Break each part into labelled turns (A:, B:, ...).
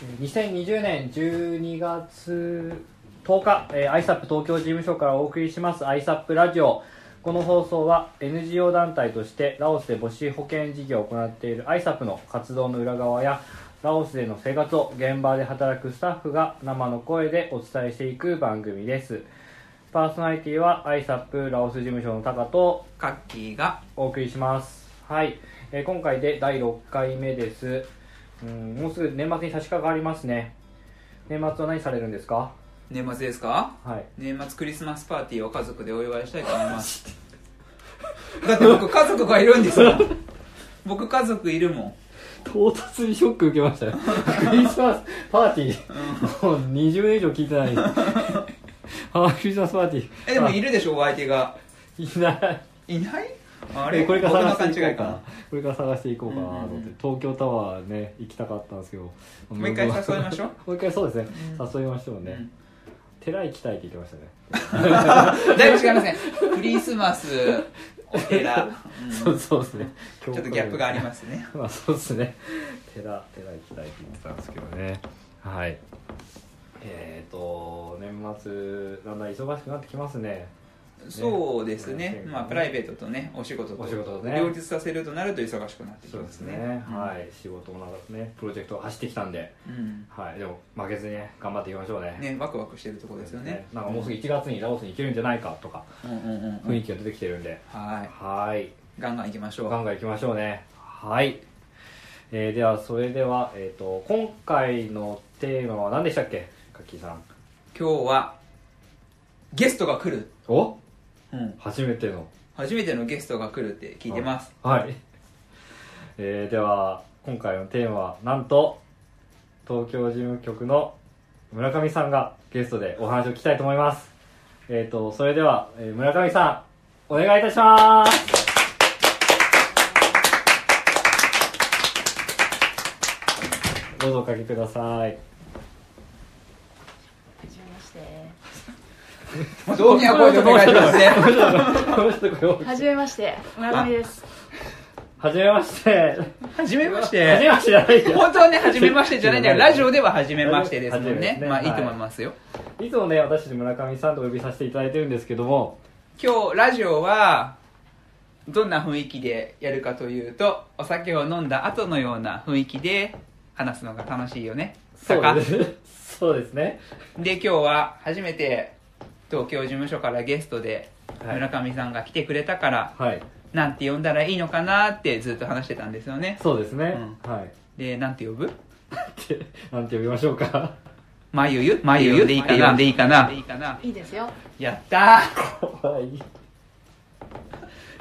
A: 2020年12月10日、えー、ISAP 東京事務所からお送りします ISAP ラジオ。この放送は NGO 団体としてラオスで母子保健事業を行っている ISAP の活動の裏側やラオスでの生活を現場で働くスタッフが生の声でお伝えしていく番組です。パーソナリティは ISAP ラオス事務所のタカと
B: カッキーが。
A: お送りします。はい、えー今回で第6回目ですうんもうすぐ年末に差し掛かりますね。年末は何されるんですか？
B: 年末ですか？
A: はい。
B: 年末クリスマスパーティーを家族でお祝いしたいと思います。だって僕家族がいるんですよ僕家族いるもん。
A: 唐突にショック受けましたよクリスマスパーティー。もう20年以上聞いてない。あクリスマスパーティー。
B: えでも
A: あ。
B: いるでしょお相手が。
A: いない。
B: いない？あ
A: あ
B: れ
A: これから探していこうかこれから探していこうかなと思って、
B: うんうんうん。
A: 東京タワーね行きたかったんですけど。も
B: もう一回誘いましょう。
A: もう一回そうですね、
B: う
A: 誘いましょうね、
B: うん。
A: 寺行きたいって言ってましたね。
B: だいぶ違いますね。クリスマスお寺、うん。
A: そうそうですね。ちょ
B: っとギャップがありますね。
A: まあそうですね。寺寺行きたいって言ってたんですけどね。はい。えーと年末だんだん忙しくなってきますね
B: そうですね。
A: ね。
B: まあプライベートとねお仕事と両立させるとなると忙しくなってき
A: そうです
B: ますね。
A: ね、
B: うん。
A: はい。仕事もなんかねプロジェクト走ってきたんで。
B: うん。
A: はい。でも負けずにね頑張っていきましょうね。
B: ねワクワクしてるところですよね。
A: なんかもうすぐ1月にラオスに行けるんじゃないかとか
B: うんうんうんうん。
A: 雰囲気が出てきてるんで、
B: はい。
A: はい。
B: ガンガン行きましょう。
A: ガンガン行きましょうね。はい、えーではそれでは、えー、と今回のテーマは何でしたっけ？カッキーさん。
B: 今日はゲストが来る、
A: お？
B: うん、
A: 初めての。
B: 初めてのゲストが来るって聞いてます。
A: はい、えーでは今回のテーマはなんと東京事務局の村上さんがゲストでお話を聞きたいと思います。えっ、とそれでは、えー村上さんお願いいたします。どうぞおかけください
C: はじめまして。
B: どうには声でお願いしますね
C: はじめまして、村上です。
A: はじめまして。
B: はじめまし
A: はじめ
B: て
A: ましてじゃないよ。
B: 本当はねはじめましてじゃないんだけどラジオでははじめましてですもん
A: ね。
B: まあいいと思いますよ。
A: い。つもね私たち村上さんとお呼びさせていただいてるんですけども。
B: 今日ラジオはどんな雰囲気でやるかというとお酒を飲んだ後のような雰囲気で話すのが楽しいよね。
A: そうです。そうですね。
B: で今日は初めて東京事務所からゲストで
A: はい。
B: 村上さんが来てくれたから、
A: はい。
B: なんて呼んだらいいのかなってずっと話してたんですよね。
A: そうですね、
B: う
A: はい。
B: でなんて呼ぶ？
A: ってなんて呼びましょうか。
B: まゆゆ？まゆゆ？でいいかな。呼んでいいかな。い
C: いですよ。
B: やった
A: はい。
B: ー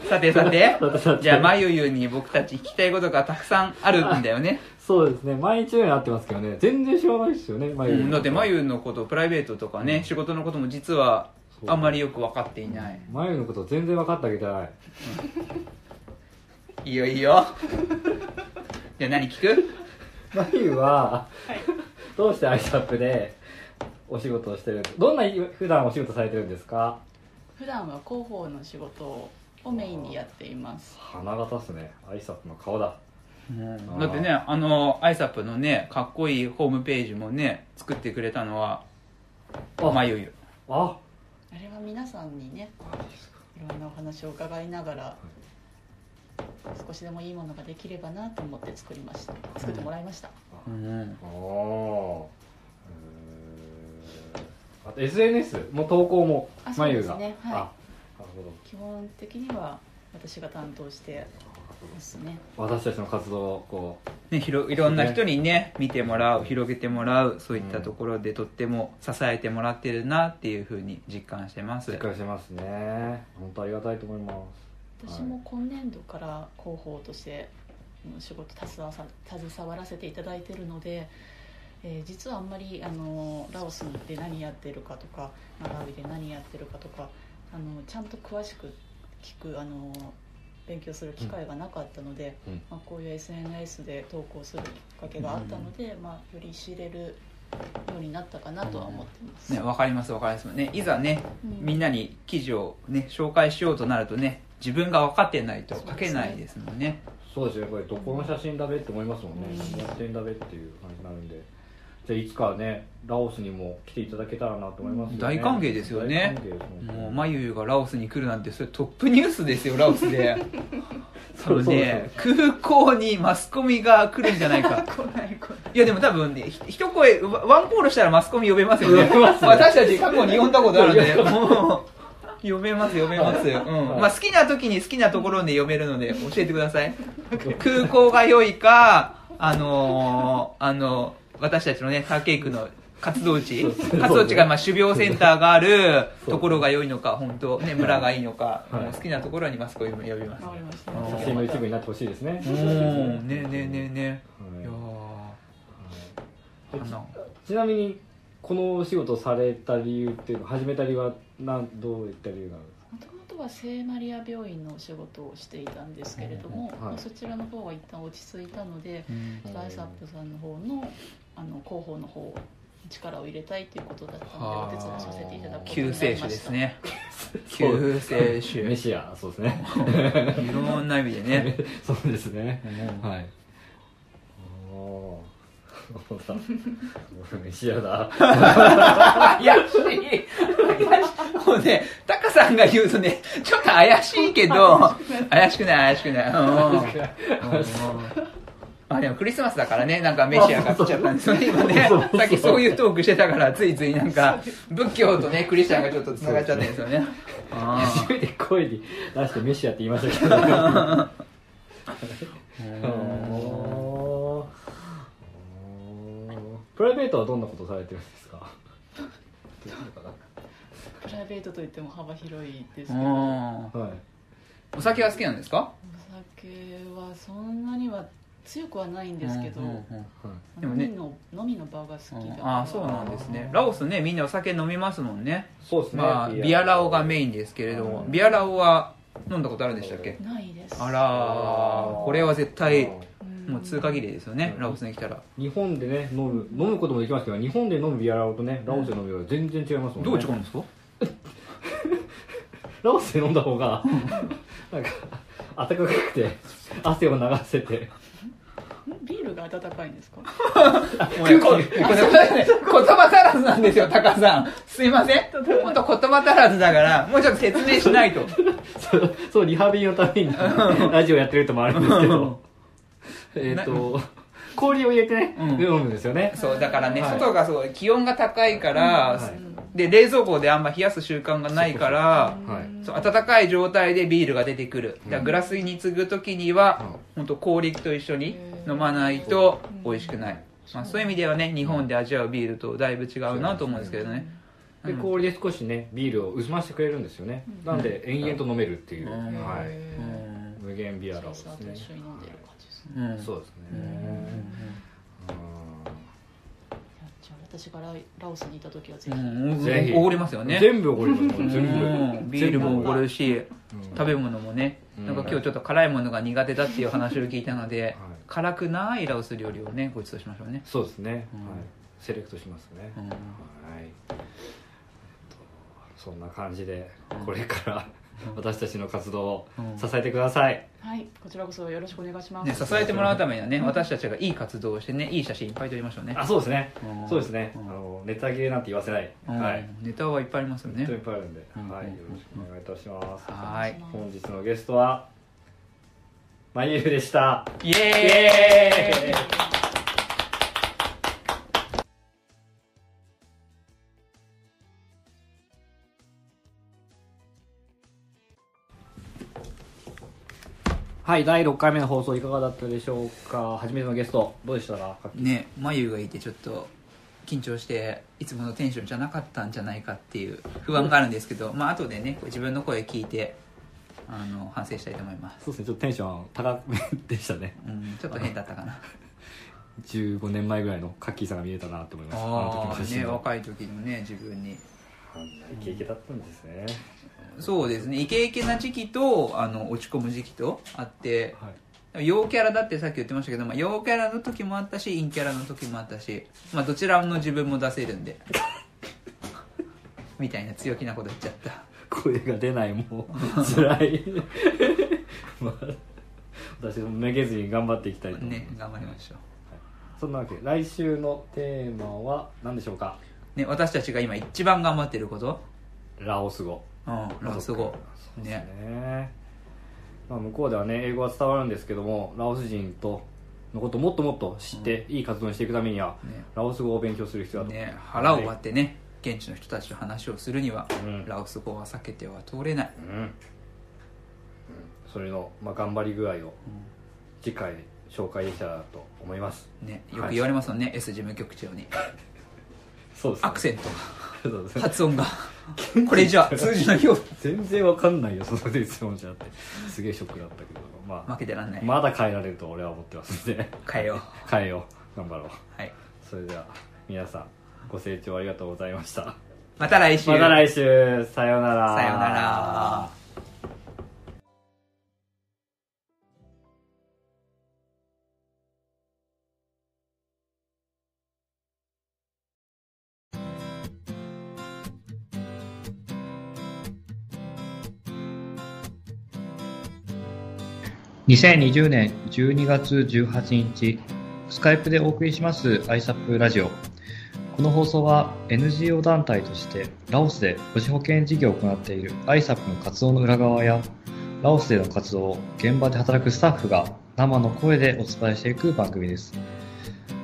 B: さてさて。
A: さてさて。
B: じゃあまゆゆに僕たち聞きたいことがたくさんあるんだよね、
A: そうですね。毎日のように会ってますけどね。全然知らないですよね眉
B: うん、だってまゆのことプライベートとかね仕事のことも実はあんまりよく分かっていない。
A: 眉のこと全然分かってあげてない。
B: いいよいいよ。じゃあ何聞く？
A: 眉は、どうしてアイスアップでお仕事をしてる？どんな普段お仕事されてるんですか？
C: 普段は広報の仕事をメインにやっています。
A: 花形っすね。アイスアップの顔だ
B: だってねあのアイサップのねかっこいいホームページもね作ってくれたのは
A: あ。
B: まゆゆ。
A: あ。
C: あれは皆さんにね、いろんなお話を伺いながら、少しでもいいものができればなと思って作りました。作ってもらいました。
B: うん。
A: ああと SNS も投稿も
C: あそうです
A: 眉が。
C: ねはい。
A: あなるほ
C: 基本的には私が担当してますね。
A: ど私たちの活動をこう
B: ね、ひろいろんな人にね見てもらう広げてもらうそういったところでとっても支えてもらってるなっていうふうに実感してます。
A: 実感してますね。本当ありがたいと思います。
C: 私も今年度から広報としてうん仕事携わさ携わらせていただいているので、えー実はあんまりあのラオスで何やってるかとかマラウイで何やってるかとかあのちゃんと詳しく聞くあの勉強する機会がなかったので、
A: うん。
C: まあ、こういう SNS で投稿するきっかけがあったので、まあ、より知れるようになったかなとは思ってます。
B: ねわかりますわかります。ねいざね
C: うん。
B: みんなに記事をね紹介しようとなるとね自分が分かってないと書けないですもんね。
A: そうですよやっぱりどこの写真だべって思いますもんね、
C: うん。
A: やってんだべっていう感じになるんでじゃあいつかねラオスにも来ていただけたらなと思いますよね。
B: 大歓迎ですよね。もうまゆゆがラオスに来るなんてそれトップニュースですよ ラオスで。そのね。空港にマスコミが来るんじゃないか。
C: 来ない来ない。
B: いやでも多分ねひ一声ワワンコールしたらマスコミ呼べますよね。
A: ね。
B: 私たち過去に呼んだことあるんで。もう呼べます呼べます、うん
A: はい。
B: まあ、好きな時に好きなところで呼べるので教えてください。空港が良いかあのーあの私たちのね竹井区の活動地。活動地がまあ種苗センターがあるところが良いのか本当ね村がいいのか、
A: はい。
B: もう好きなところにマスコミ呼びます。
A: 写真の一部になってほしいですね。
B: うん。ねねねね。
A: はい。ちなみにこのお仕事された理由っていうの始めた理由はどういった理由なんですか？
C: もともとは聖マリア病院のお仕事をしていたんですけれども、
A: うんはい。
C: まあそちらの方は一旦落ち着いたので、
B: うん。
C: ライサップさんの方のあの広報の方力を入れたいということだったので
B: はあ。
C: お手伝いさせていただくこと
B: 救
C: になり
B: 世
C: ました。
B: 主ですね。救世主。
A: メシアそうですね。
B: いろんな意味でね。
A: そうですね。
B: うん。
A: はい。メシアだ。
B: 怪しい怪しいもうねタカさんが言うとねちょっと怪しいけど怪しくない怪しくないあでもクリスマスだからねなんかメシアが来ちゃったんですよね今ねさっきそういうトークしてたからついついなんか仏教とねクリスチャンがちょっとつながっちゃってるんですよね。あ
A: 初めて声に出してメシアって言いましたけど。プライベートはどんなことされてるんですか
C: プライベートといっても幅広いですけ
B: うん
C: ど
A: はい。
B: お酒は好きなんですか？
C: 酒はそんなには強くはないんですけど、
B: うんうんうん
A: はい
B: でもね。
C: 飲みの飲みの場が好きだから、
B: ああそうなんですね。ラオスねみんなお酒飲みますもんね。
A: そうですね
B: まあビアラオ。がメインですけれども。
A: うん。
B: ビアラオは飲んだことあるんでしたっけ？
C: ないです。
B: あらー。これは絶対
C: うん。
B: もう通過儀礼ですよね
A: うん。
B: ラオスに来たら。
A: 日本でね飲む飲むこともできますけど日本で飲むビアラオとねラオスで飲むビアラオ全然違いますもんね。
B: どう違うんですか？
A: ラオスで飲んだ方が なんか暖かくて汗を流せて。
C: んビールが温かいんですか？
B: 言葉足らずなんですよタカさん。すいません。本当言葉足らずだからもうちょっと説明しないと。
A: そうそうリハビリのためにラジオやってる人もあるんですけど。えっと氷を入れてね、
B: うん。
A: 飲むんですよね。
B: そうだからね、
A: はい。
B: 外がすごい気温が高いから、
A: はい
B: で冷蔵庫であんま冷やす習慣がないから
A: はい。
B: そう温かい状態でビールが出てくる。だからグラスに継ぐ時には、本当氷と一緒に飲まないと美味しくない、まあ、そういう意味ではね日本で味わうビールとだいぶ違うなと思うんですけどね。
A: で氷で少しねビールを薄ましてくれるんですよね、なんで延々と飲めるっていう、
B: うん。
A: はい。
C: へ
B: うん。
A: 無限ビア
C: ー
A: ラオですね。
C: 一緒に飲んでる感じですね。
B: うん。
A: そうですね
C: 私がライラオスにいた時はぜひ、
B: うん
A: ぜひ。
B: おごりますよね。
A: 全部おごります
B: うん。
A: 全部。
B: ビールもおごるし
A: うん。
B: 食べ物もね。
A: うん。
B: なんか今日ちょっと辛いものが苦手だっていう話を聞いたので
A: はい。
B: 辛くないラオス料理をねご馳走しましょうね。
A: そうですね、
B: うん。
A: はい、セレクトしますね、
B: うん。
A: はい。えっとそんな感じでこれから私たちの活動を支えてください、
C: はい。こちらこそよろしくお願いします、
B: ね、支えてもらうためにはね私たちがいい活動をしてねいい写真いっぱい撮りましょうね。
A: あそうですね、
B: うん。
A: そうですね、
B: うん。
A: あのネタ切れなんて言わせない、
B: うん。
A: はい。
B: ネタはいっぱいありますよね。
A: 本当にいっぱいあるんで、
B: うん。
A: はい、
B: うん
A: よろしくお願いいたします、
B: はい。
A: 本日のゲストはまゆゆでした。
B: イエーイ
A: はい第6回目の放送いかがだったでしょうか？初めてのゲストどうでしたか？
B: ね眉がいてちょっと緊張していつものテンションじゃなかったんじゃないかっていう不安があるんですけど まあ後でね自分の声聞いてあの反省したいと思います。
A: そうですねちょっとテンション高めでしたね。
B: うんちょっと変だったかな。
A: 15年前ぐらいのカッキーさんが見えたなと思います。
B: ああ
A: の時の写真が。
B: ね若い時のね自分に。
A: あんなイケイケだったんですね、
B: そうですね。イケイケな時期とあの落ち込む時期とあって
A: はい。
B: 陽キャラだってさっき言ってましたけど、まあ、陽キャラの時もあったし陰キャラの時もあったし、まあ、どちらの自分も出せるんで みたいな強気なこと言っちゃった。
A: 声が出ないもう辛い。まあ私もめげずに頑張っていきたいと思います、
B: ね頑張りましょう。
A: そんなわけ。で来週のテーマは何でしょうか？
D: ね、私たちが今一番頑張ってること？
A: ラオス語
D: うんラオス語。
A: そうです
D: ね。
A: ね。まあ、向こうではね英語は伝わるんですけどもラオス人とのことをもっともっと知って、いい活動にしていくためには、
D: ね。
A: ラオス語を勉強する必要だと、
D: ね。腹を割ってね現地の人たちと話をするには、
A: うん。
D: ラオス語は避けては通れない、
A: うん。うん。それの、まあ、頑張り具合を次回紹介できたらと思います。
D: ね、よく言われますよね、S 事務局長に。
A: そうです
D: アクセント発音が。これじゃあ通じないよ。
A: 全然わかんないよその質問じゃって。すげえショックだったけど。まあ
D: 負けてらんない、
A: まだ変えられると俺は思ってますんで。
D: 変えよう。
A: 変えよう。頑張ろう。
D: はい。
A: それでは皆さんご清聴ありがとうございました。
D: また来週。
A: また来週。さようなら。
D: さようなら
E: 2020年12月18日、スカイプでお送りします ISAP ラジオ。この放送は NGO 団体としてラオスで母子保健事業を行っている ISAP の活動の裏側や、ラオスでの活動を現場で働くスタッフが生の声でお伝えしていく番組です。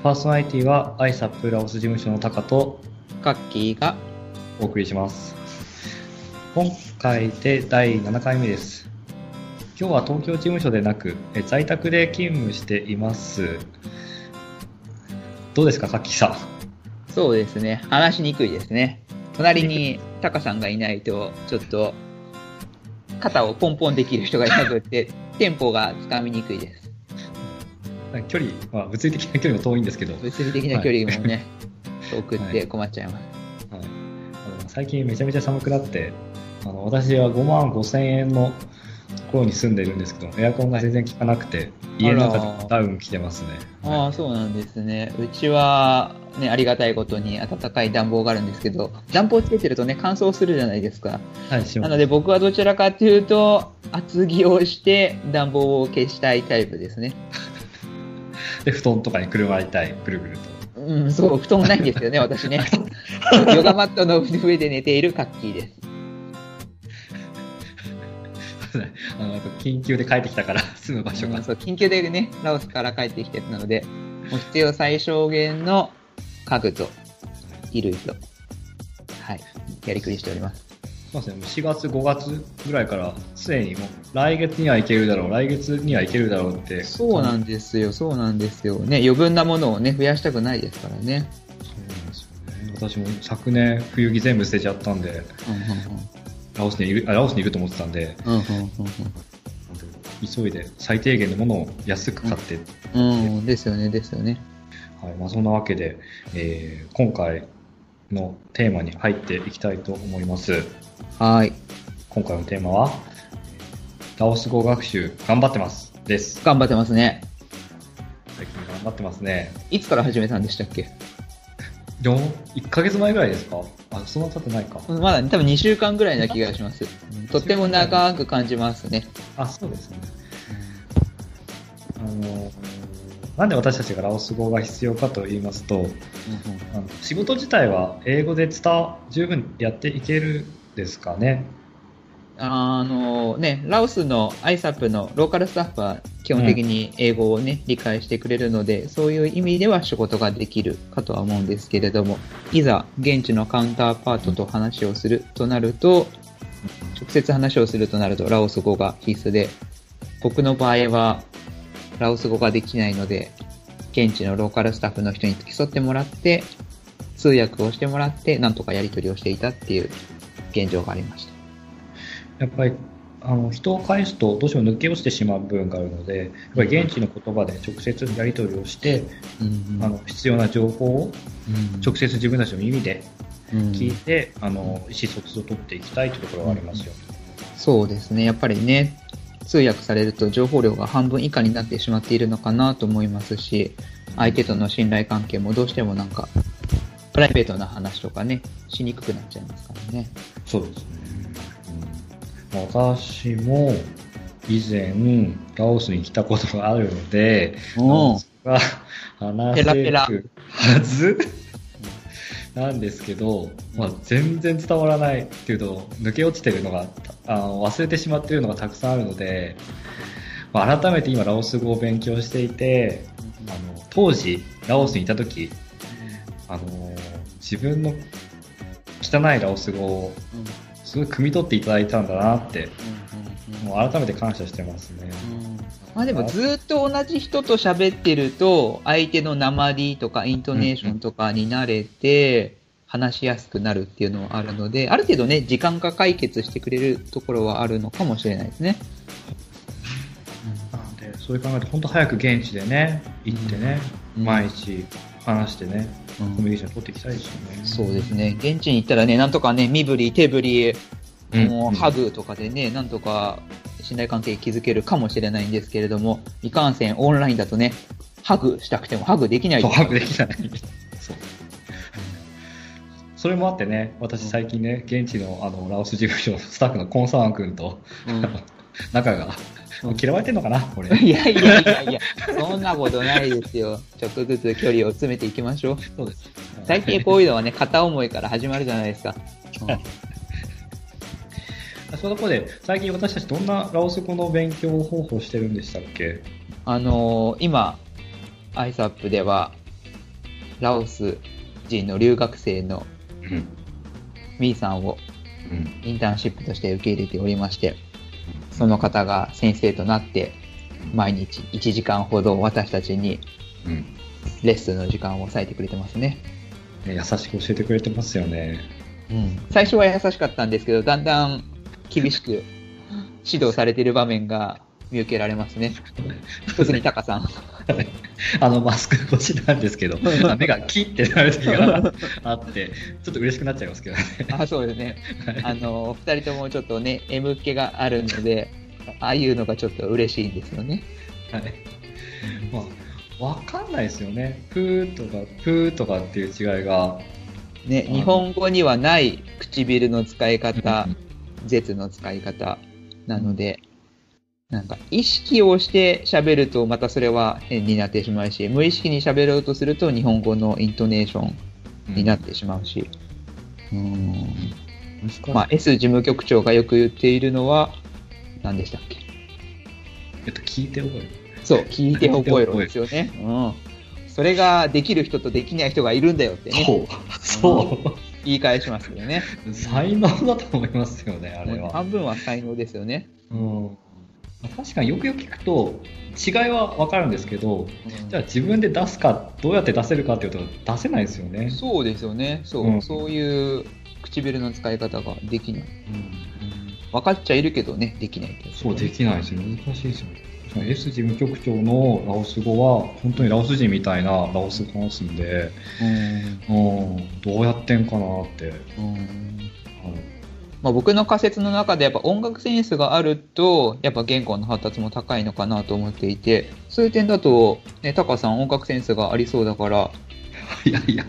E: パーソナリティは ISAP ラオス事務所のタカと
D: カッキーが
E: お送りします。今回で第7回目です。今日は東京事務所でなく、え在宅で勤務しています。どうですか、カッキーさん？
B: そうですね。話しにくいですね。隣にタカさんがいないと、ちょっと、肩をポンポンできる人がいなくって、テンポがつかみにくいです。
E: 距離、まあ、物理的な距離も遠いんですけど、はい
B: 物理的な距離もね、遠くって困っちゃいます。
E: あの最近めちゃめちゃ寒くなって、あの私は5万5千円のところに住んでるんですけど、エアコンが全然効かなくて、家の中でダウン着てますね。
B: ああ、そうなんですね。うちは、ね、ありがたいことに暖かい暖房があるんですけど、暖房つけてるとね、乾燥するじゃないですか。
E: はい、します
B: なので僕はどちらかというと、厚着をして暖房を消したいタイプですね。
E: で、布団とかにくるまりたい、ぐるぐると。
B: うん、そう、布団ないんですよね、私ね。ヨガマットの上で寝ているカッキーです。
E: あの緊急で帰ってきたから 住む場所が、
B: うんそう緊急でね、ラオスから帰ってきてるので、もう必要最小限の家具と衣類と、はい、やりくりしております。
E: そうですね、もう4月、5月ぐらいから、すでにもう来月には行けるだろう、来月には行けるだろうって。
B: そうなんですよ、そうなんですよ。ね、余分なものをね、増やしたくないですからね。
E: そうなんですよね。私も昨年、冬着全部捨てちゃったんで、ラオスにいる、あ、ラオスにいると思ってたんで、
B: うんうん
E: 急いで最低限のものを安く買って、
B: うんうん。うん、ですよね、ですよね。
E: はい、まあそんなわけで、えー今回のテーマに入っていきたいと思います。
B: はい。
E: 今回のテーマは、ラオス語学習頑張ってます。です。
B: 頑張ってますね。
E: 最近頑張ってますね。
B: いつから始めたんでしたっけ？
E: 4、1ヶ月前ぐらいですか？あ、そんな経ってないか。
B: まだ多分2週間ぐらいな気がします。とっても長く感じますね。
E: あ、そうですね。あの、なんで私たちがラオス語が必要かと言いますと、あの仕事自体は英語で伝わ、十分やっていけるですかね。
B: あのね、ラオスの ISAP のローカルスタッフは基本的に英語をね、理解してくれるので、そういう意味では仕事ができるかとは思うんですけれども、いざ現地のカウンターパートと話をするとなると、直接話をするとなるとラオス語が必須で、僕の場合はラオス語ができないので、現地のローカルスタッフの人に付き添ってもらって、通訳をしてもらって、なんとかやり取りをしていたっていう現状がありました。
E: やっぱり、あの、人を返すとどうしても抜け落ちてしまう部分があるので、やっぱり現地の言葉で直接やり取りをして、
B: うん
E: あの、必要な情報を直接自分たちの耳で聞い
B: うん
E: て、あの、意思疎通を取っていきたいというところがありますよ。
B: そうですね。やっぱりね、通訳されると情報量が半分以下になってしまっているのかなと思いますし、相手との信頼関係もどうしてもなんか、プライベートな話とかね、しにくくなっちゃいますからね。
E: そうですね。私も以前、ラオスに来たことがあるので、
A: が話せるはずなんですけど、まあ、全然伝わらないっていうと、抜け落ちてるのが、あの忘れてしまっているのがたくさんあるので、まあ、改めて今ラオス語を勉強していて、あの当時ラオスにいた時、あの自分の汚いラオス語をすごい汲み取っていただいたんだなって、もう改めて感謝してますね。
B: まあでもずっと同じ人と喋ってると、相手の鉛とかイントネーションとかに慣れて、話しやすくなるっていうのはあるので、ある程度ね、時間が解決してくれるところはあるのかもしれないですね。
A: なので、そういう考えで、本当早く現地でね、行ってね、
B: うん。
A: 毎日話してね、
B: うん
A: コミュニケーション取っていきたいですよね。
B: そうですね。現地に行ったらね、なんとかね、身振り、手振り、
A: うん
B: もうハグとかでね、なんとか信頼関係築けるかもしれないんですけれども、いかんせんオンラインだとね、ハグしたくてもハグできない
A: そう、
B: です
A: 把握できない。そう。それもあってね、私最近ね、現地のあのラオス事務所のスタッフのコンサーン君と、
B: うん
A: 仲が、嫌われてんのかな、これ。
B: いやいやいやいや、そんなことないですよ。ちょっとずつ距離を詰めていきましょう。
A: そうです。
B: 最近こういうのはね、片思いから始まるじゃないですか。
A: そのところで、最近私たちどんなラオス語の勉強方法してるんでしたっけ？
B: あのー今、アイサップでは、ラオス人の留学生の
A: うん。
B: ミーさんを
A: うん。
B: インターンシップとして受け入れておりまして、その方が先生となって、毎日1時間ほど私たちに
A: うん。
B: レッスンの時間を割いてくれてますね。
A: ね優しく教えてくれてますよね。
B: 最初は優しかったんですけど、だんだん厳しく指導されている場面が見受けられますね。特にタカさん。
A: あの、マスク越しなんですけど、目がキッてなる時があって、ちょっと嬉しくなっちゃいますけどね。
B: あ、そうですね。あの、二人ともちょっとね、M 気があるので、ああいうのがちょっと嬉しいんですよね。
A: はい。まあ、わかんないですよね。プーとか、プーとかっていう違いが。
B: ね、
A: うん
B: 日本語にはない唇の使い方
A: うん、
B: 舌の使い方なので、なんか意識をして喋るとまたそれは変になってしまうし、無意識に喋ろうとすると日本語のイントネーションになってしまうし、うん
A: 難しい
B: まあ、S 事務局長がよく言っているのは、何でしたっけ？
A: えっと、聞いて覚える。
B: そう、聞いて覚えろですよね。うん。それができる人とできない人がいるんだよってね、
A: そう。そう。
B: 言い返しますけどね。
A: 才能だと思いますよね、あれは。
B: 半分は才能ですよね。
A: うん。確かによくよく聞くと、違いはわかるんですけど、じゃあ自分で出すか、どうやって出せるかっていうと、出せないですよね。
B: そうですよね。そう、
A: うん
B: そういう唇の使い方ができない。分かっちゃいるけどね、できないって
A: そう、できないですよ。難しいですよ。確かに S 事務局長のラオス語は、本当にラオス人みたいなラオス語話すんで、うん、どうやってんかなって。
B: うん。まあ、僕の仮説の中でやっぱ音楽センスがあると、やっぱ言語の発達も高いのかなと思っていて、そういう点だと、ね、タカさん音楽センスがありそうだから、
A: いやいや、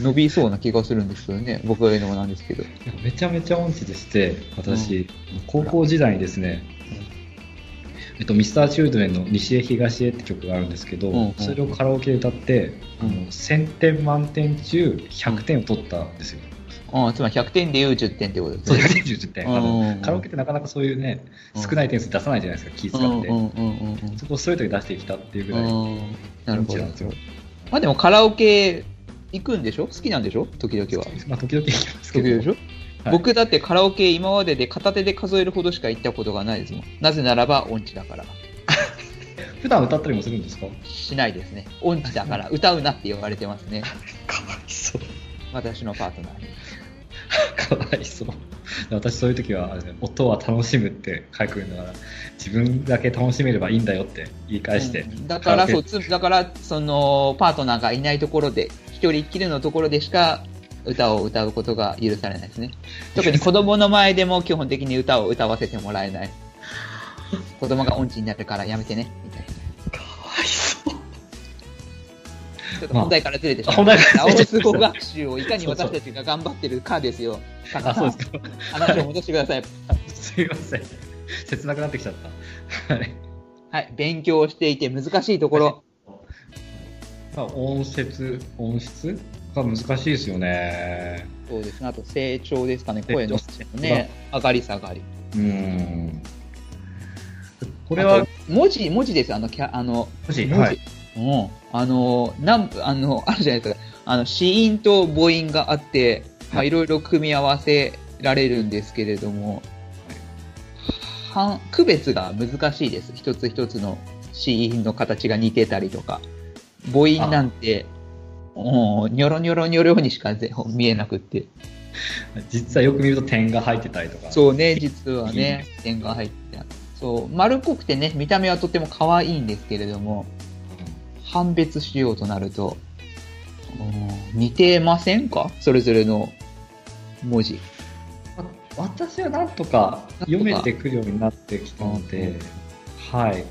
B: 伸びそうな気がするんですよね。僕が言うのもなんですけど。
A: めちゃめちゃ音痴でして、私、高校時代にですね、えっと、ミスターチルドレンの西へ東へって曲があるんですけど、
B: うんうん
A: それをカラオケで歌って、あの1000点満点中100点を取ったんですよ。
B: ああつまり100点でいう10点ってことです
A: そう、
B: ね。
A: 100点中10点。あ
B: うん
A: のカラオケってなかなかそういうね、
B: うん
A: 少ない点数出さないじゃないですか、気使って。
B: うんうんうんうんうん
A: そこをストレートに出してきたっていうぐらい。
B: うんなるほど。まあでもカラオケ行くんでしょ？好きなんでしょ？時々は。
A: まあ、時々行きますけど。
B: 時々でしょ、
A: はい
B: 僕だってカラオケ今までで片手で数えるほどしか行ったことがないですもん。なぜならば音痴だから。
A: 普段歌ったりもするんですか？
B: しないですね。音痴だから歌うなって言われてますね。
A: かわいそう。
B: 私のパートナーに。
A: かわいそう。私そういう時は音は楽しむって書くんだから、自分だけ楽しめればいいんだよって言い返して。
B: うんだから、そう、つだから、その、パートナーがいないところで、一人っきりのところでしか、歌を歌うことが許されないですね。特に子供の前でも基本的に歌を歌わせてもらえない。子供が音痴になるからやめてね、みたいな。ちょっと本題からずれてしまう。
A: 本題から
B: ラオ
A: ずれて
B: ス語学習をいかに私たちが頑張ってるかですよ。
A: あ、そうですか。
B: 話を戻してください。
A: すいません。切なくなってきちゃった。はい。
B: はい、勉強していて難しいところ。
A: ま あ、音節、音質？が難しいですよね。
B: そうですね。あと成長ですかね。声の
A: 成
B: ね、上がり下がり。
A: うん。これは
B: 文字、文字です。あの、キャあの、
A: 文字、
B: 文字
A: はい。
B: うん。あの、なん、あの、あるじゃないですか。あの、子音と母音があって、まあ、
A: はい
B: いろいろ組み合わせられるんですけれども、はん区別が難しいです。一つ一つの子音の形が似てたりとか。母音なんて、うん、ニョロニョロニョロにしかぜ見えなくって。
A: 実はよく見ると点が入ってたりとか。
B: そうね、実はね、点が入ってたそう、丸っこくてね、見た目はとても可愛いんですけれども、判別しようとなると、うん似てませんか？それぞれの文字。
A: わ私はなんとか読めてくるようになってきたので、はい。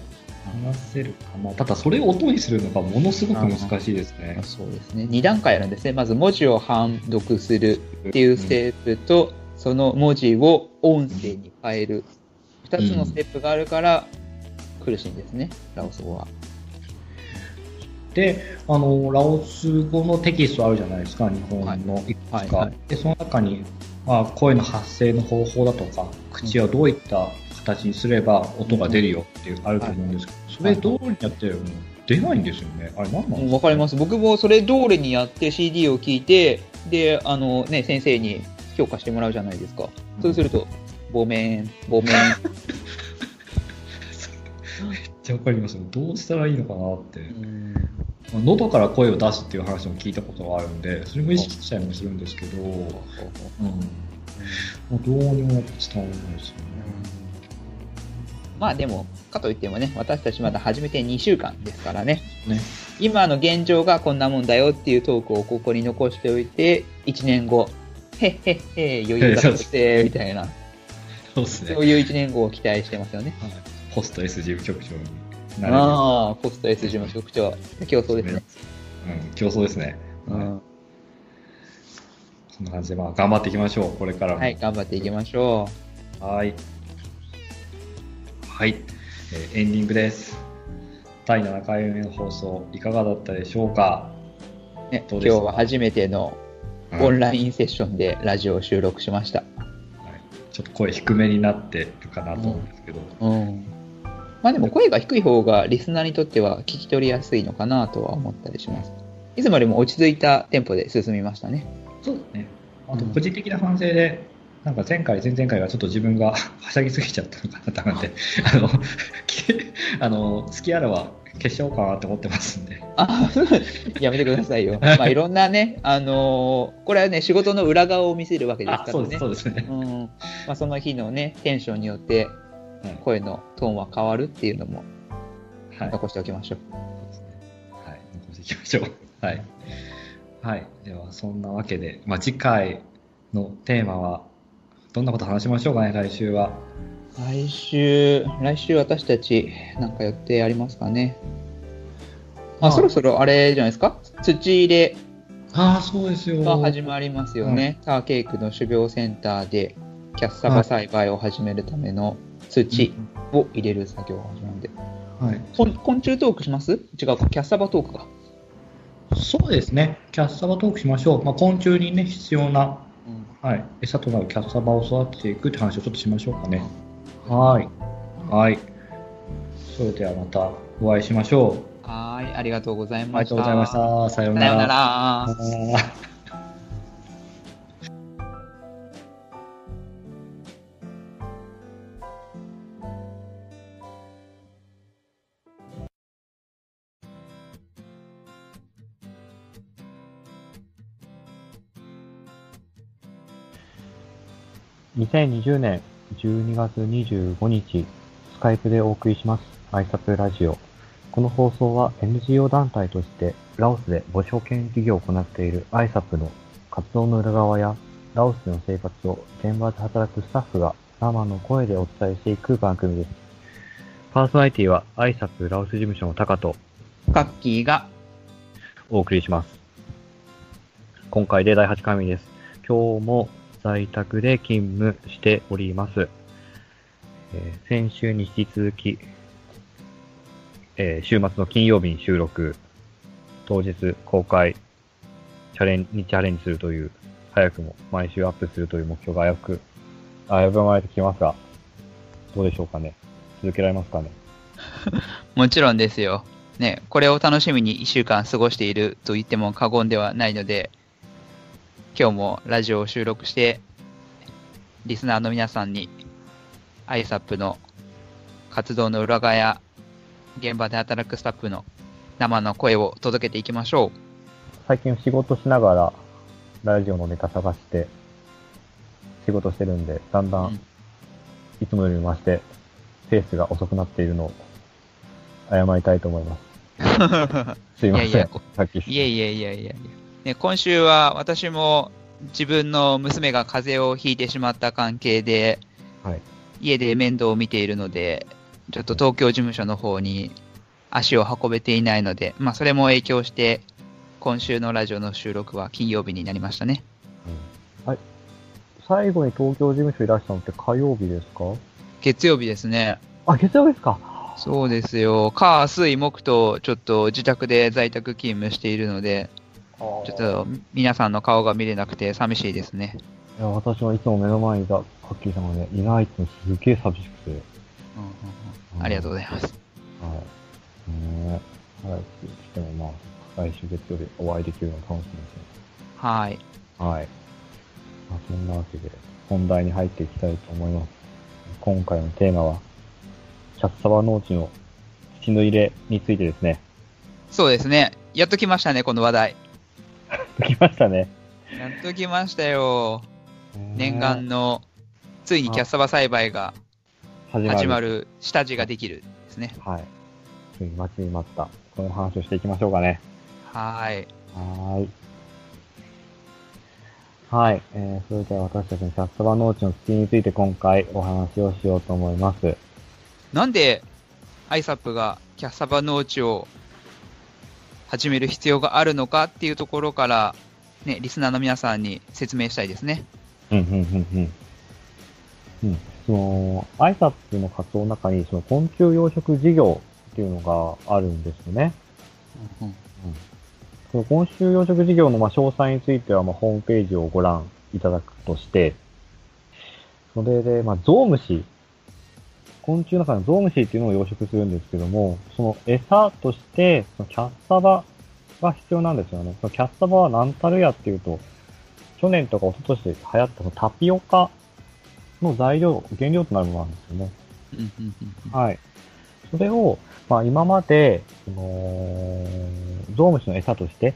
A: 話せるかな。ただ、それを音にするのがものすごく難しいですね。
B: そうですね。2段階あるんですね。まず文字を判読するっていうステップと、その文字を音声に変える。2つのステップがあるから苦しいんですね、ラオス語は。
A: で、あの、ラオス語のテキストあるじゃないですか、日本のいくつか。
B: はいはい
A: で、その中に、まあ、声の発声の方法だとか、口をどういった形にすれば音が出るよっていうあると思うんですけど、それ通りにやっても出ないんですよね。あれ何なんですか？
B: わかります。僕もそれ通りにやって CD を聞いて、で、あのね、先生に評価してもらうじゃないですか。そうすると、ごめん、ごめん。
A: ちゃわかりますどうしたらいいのかなって。
B: うん
A: まあ喉から声を出すっていう話も聞いたことがあるんで、それも意識したりもするんですけど、うん。もうどうにも伝わらないですよね。
B: まあでも、かといってもね、私たちまだ始めて2週間ですからね。
A: ね。
B: 今の現状がこんなもんだよっていうトークをここに残しておいて、1年後、へっへっへ、余裕が出て、みたいな、
A: そうね。
B: そういう1年後を期待してますよね。
A: はいポスト S 事務局長になれる。
B: ああ、ポスト S 事務局長、競争ですね。
A: うん、競争ですね。はい
B: うん
A: そんな感じで、まあ、頑張っていきましょう、これからも。
B: はい、頑張っていきましょ
A: はい。はい、えーエンディングです。第7回目の放送、いかがだったでしょうか、
B: う。ね、今日は初めての
A: うん
B: オンラインセッションでラジオを収録しました。
A: はい、ちょっと声低めになってるかなと思うんですけど、
B: うん。まあでも声が低い方がリスナーにとっては聞き取りやすいのかなとは思ったりします。いつもよりも落ち着いたテンポで進みましたね。
A: そうだね。あと、個人的な反省で、なんか前回、前々回はちょっと自分が はしゃぎすぎちゃったのかなと思って、あの、きあの、好きあらは消しちゃおうかなって思ってますんで。
B: あ、やめてくださいよ。まあいろんなね、あのーこれはね、仕事の裏側を見せるわけですからね。
A: あ、そうです、そうですね。
B: うんまあ、その日のね、テンションによって
A: はい
B: 声のトーンは変わるっていうのも
A: はい。
B: 残しておきましょう。
A: はい、残していきましょう。はい。はい。では、そんなわけで、まあ、次回のテーマは、どんなこと話しましょうかね、来週は。
B: 来週、来週私たちなんか予定ありますかね。あ、
A: あ
B: そろそろあれじゃないですか？土入れ
A: ああ、そうですよ。
B: が始まりますよね。ターケイクの種苗センターでキャッサバ栽培を始めるための土を入れる作業が始まるんで。
A: はい。
B: こん昆虫トークします？違うか、キャッサバトークか。
A: そうですね。キャッサバトークしましょう。まあ、昆虫にね、必要な、はい、餌となるキャッサバを育てていくって話をちょっとしましょうかね。はい。はい。それではまたお会いしましょう。
B: はーい、ありがとうござい
A: あり
B: ました。
A: がとうございました。さようなら。
E: 2020年12月25日、スカイプでお送りします、アイサプラジオ。この放送は NGO 団体としてラオスで母子保健事業を行っているアイサプの活動の裏側やラオスでの生活を現場で働くスタッフが生の声でお伝えしていく番組です。パーソナリティはアイサプラオス事務所のタカと
B: カッキーが、
E: お送りします。今回で第8回目です。今日も在宅で勤務しております。えー先週に引き続き、えー週末の金曜日に収録当日公開、チャレンにチャレンジするという、早くも毎週アップするという目標が危く、危ぶまれてきますが、どうでしょうかね？続けられますかね？
B: もちろんですよ。ね、これを楽しみに1週間過ごしていると言っても過言ではないので、今日もラジオを収録して、リスナーの皆さんに ISAP の活動の裏側や現場で働くスタッフの生の声を届けていきましょ
E: 最近仕事しながら、ラジオのネタ探して、仕事してるんで、だんだ
B: うん
E: ん、いつもよりも増して、ペースが遅くなっているのを、謝りたいと思います。
B: う。
E: すいません。
B: いやいや
E: さっき。
B: いえいえいえいえいえ。ね、今週は私も自分の娘が風邪をひいてしまった関係で、
E: はい。
B: 家で面倒を見ているので、ちょっと東京事務所の方に足を運べていないので、まあそれも影響して、今週のラジオの収録は金曜日になりましたね。
E: はい。最後に東京事務所いらしたのって火曜日ですか？
B: 月曜日ですね。
E: あ、月曜日ですか？
B: そうですよ。火、水、木とちょっと自宅で在宅勤務しているので、
E: ちょ
B: ちょっと皆さんの顔が見れなくて寂しいですね。
E: いや、私もいつも目の前にいたカッキーさんがね、いないってのすげえ寂しくて。
B: うんうんうんありがとうございます。
E: はい。ねえ。早く来てもまあ、来週月曜日お会いできるのかもしれ
B: はい。
E: ません。はい。まあ、そんなわけで、本題に入っていきたいと思います。今回のテーマは、キャッサバ農地の土の入れについてですね。
B: そうですね。やっと来ましたね、この話題。
E: 来ましたね。
B: やっと来ましたよ。念
E: が
B: 願の、ついにキャッサバ栽培が
E: 始まる。
B: 下地ができるですね。
E: はい。ついに待ちに待った。この話をしていきましょうかね。
B: はい。
E: はーい。はい。えー、それでは私たちのキャッサバ農地の土について今回お話をしようと思います。
B: なんで、アイサップがキャッサバ農地を始める必要があるのかっていうところから、ね、リスナーの皆さんに説明したいですね。
E: うん、うん、うん、うん。うん。その、アイサップの活動の中に、その昆虫養殖事業っていうのがあるんですよね。
B: うん
E: その昆虫養殖事業のまあ詳細についてはまあホームページをご覧いただくとして、それで、まあ、ゾウムシ、昆虫の中のゾウムシっていうのを養殖するんですけども、その餌として、そのキャッサバが必要なんですよね。そのキャッサバは何たるやっていうと、去年とか一昨年で流行ったタピオカの材料、原料となるものなんですよね。はい。それを、まあ今まで、その、ゾウムシの餌として、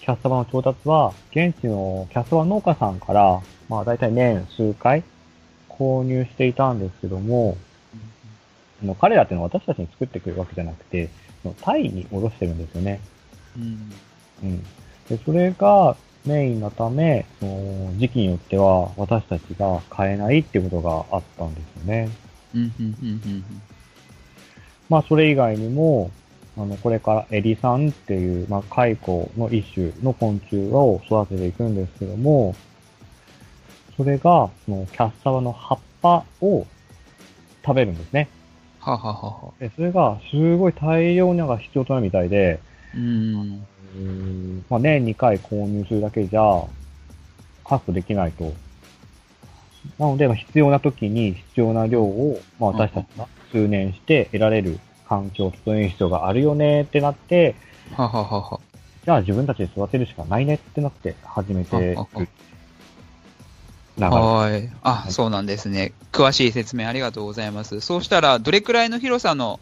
E: キャッサバの調達は、現地のキャッサバ農家さんから、まあ大体年数回購入していたんですけども、あの彼らっていうのは私たちに作ってくれるわけじゃなくて、タイに戻してるんですよね。
B: うん
E: うん。で、それがメインのため、その時期によっては私たちが買えないっていうことがあったんですよね。
B: うんうんうんうん
E: まあ、それ以外にも、あの、これからエリさんっていう、まあ、蚕の一種の昆虫を育てていくんですけども、それが、その、キャッサバの葉っぱを食べるんですね。
B: はははは。
E: で、それが、すごい大量にが必要となるみたいで、
B: うん。
E: まあ、年2回購入するだけじゃ、確保できないと。なので、まあ必要な時に必要な量を、まあ、私たちが数年して得られる環境を整える必要があるよねってなって、
B: はははは。
E: じゃあ自分たちで育てるしかないねってなって始めてる
B: はい。あ、
E: はい
B: そうなんですね。詳しい説明ありがとうございます。そうしたら、どれくらいの広さの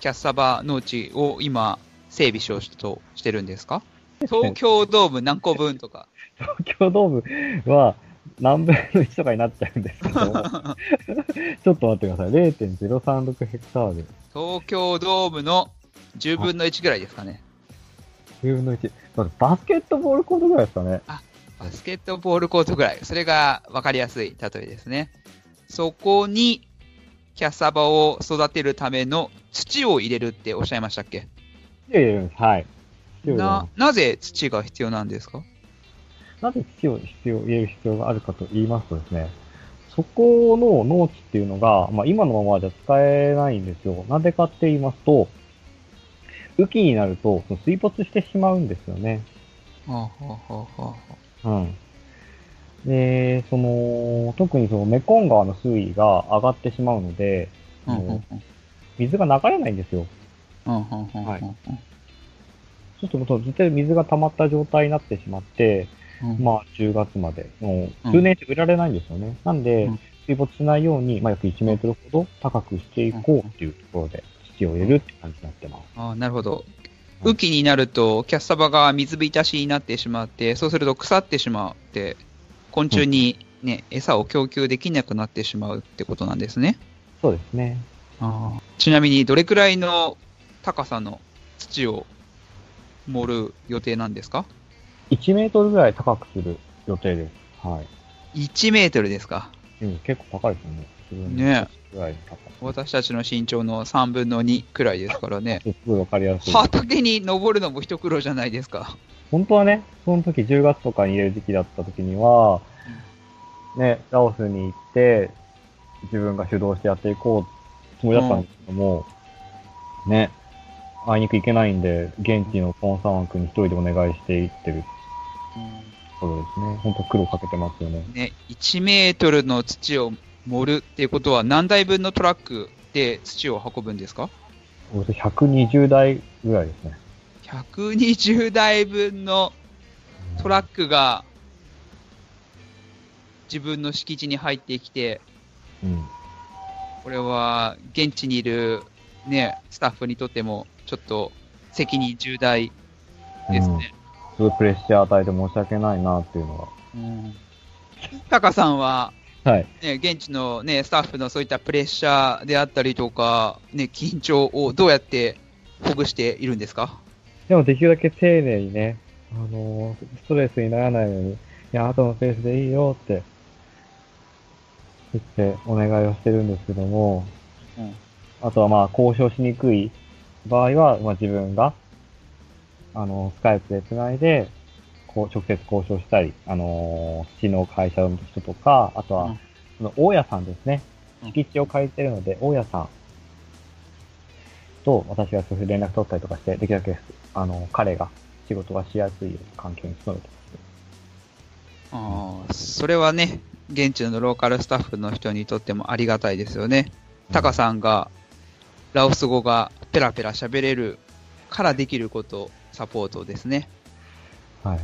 B: キャッサバ農地を今、整備しようとしてるんですか？東京ドーム何個分とか。
E: 東京ドームは何分の1とかになっちゃうんですけど、ちょっと待ってください。0.036ヘクタール。
B: 東京ドームの10分の1ぐらいですかね。
E: 10分の1。だってバスケットボールコートぐらいですかね。
B: バスケットボールコートぐらい。それが分かりやすい例えですね。そこに、キャッサバを育てるための土を入れるっておっしゃいましたっけ？
E: 土を入れるんです。はい。
B: な、なぜ土が必要なんですか？
E: す。なぜ土を必要、入れる必要があるかと言いますとですね、そこの農地っていうのが、まあ今のままじゃ使えないんですよ。なぜかって言いますと、雨季になると水没してしまうんですよね。
B: はあはあはあはあ
E: うん。で、その、特にそのメコン川の水位が上がってしまうので、
B: うんうん
E: もう水が流れないんですよ。
B: うんうんうんうん
E: はいそうすると、絶対水が溜まった状態になってしまって、
B: うん
E: まあ、10月まで、もう数年中売られないんですよね。なんで
B: うん、
E: 水没しないように、まあ、約1メートルほど高くしていこうっていうところで土を入れるって感じになってます。
B: ああ、なるほど。雨季になると、キャッサバが水浸しになってしまって、そうすると腐ってしまって、昆虫にね、餌を供給できなくなってしまうってことなんですね。
E: そうですね。
B: ああちなみに、どれくらいの高さの土を盛る予定なんですか
E: ？1メートルぐらい高くする予定です。はい。
B: ?1 メートルですか？
E: うん、結構高いですよね。
B: ね。私たちの身長の3分の2くらいですからね。
E: すごいわかりやすい。
B: 畑に登るのも一苦労じゃないですか。
E: 本当はね、その時10月とかに入れる時期だった時には、ね、ラオスに行って、自分が主導してやっていこうつもりだったんですけども、ね、あいにく行けないんで、現地のコンサワン君に一人でお願いしていってるところですね。本当苦労かけてますよね。
B: ね、1メートルの土を盛るっていうことは何台分のトラックで土を運ぶんですか？
E: およそ120台ぐらいですね。
B: 120台分のトラックが自分の敷地に入ってきて、
E: うん。
B: これは現地にいる、ね、スタッフにとってもちょっと責任重大ですね。
E: すごいプレッシャー与えて申し訳ないなっていうの
B: うんタカさんは、
E: は。はい。
B: ね、現地の、ね、スタッフのそういったプレッシャーであったりとか、ね、緊張をどうやってほぐしているんですか？
E: でもできるだけ丁寧にね、あのーストレスにならないように、いや、後のペースでいいよって言ってお願いをしてるんですけども、
B: うん
E: あとはまあ交渉しにくい場合は、まあ自分が、あの、スカイプで繋いで、こう直接交渉したり、あのー、土の会社の人とか、あとは
B: うん、
E: その大家さんですね。
B: うん
E: 敷地を借りてるので、大家さんと私がそういう連絡取ったりとかして、できるだけ、あの、彼が仕事がしやすい環境に努めてます。
B: ああ、それはね、現地のローカルスタッフの人にとってもありがたいですよね。タカさんが、ラオス語がペラペラ喋れるからできること、サポートですね。
E: はい。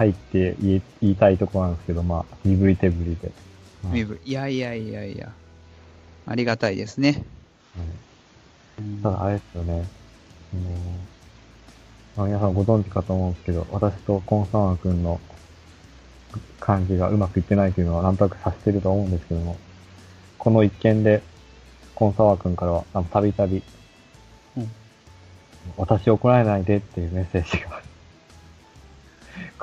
E: 入って言い言いたいところなんですけど、まあ、身振り手振りで。はい
B: いやいやいやいや、ありがたいですね。
E: はいただ、あれですよね。あのまあ、皆さんご存知かと思うんですけど、私とコンサワン君の感じがうまくいってないというのはなんとなく察してると思うんですけども、この一件で、コンサワン君からは、たびたび
B: うん、
E: 私を怒られないでっていうメッセージが。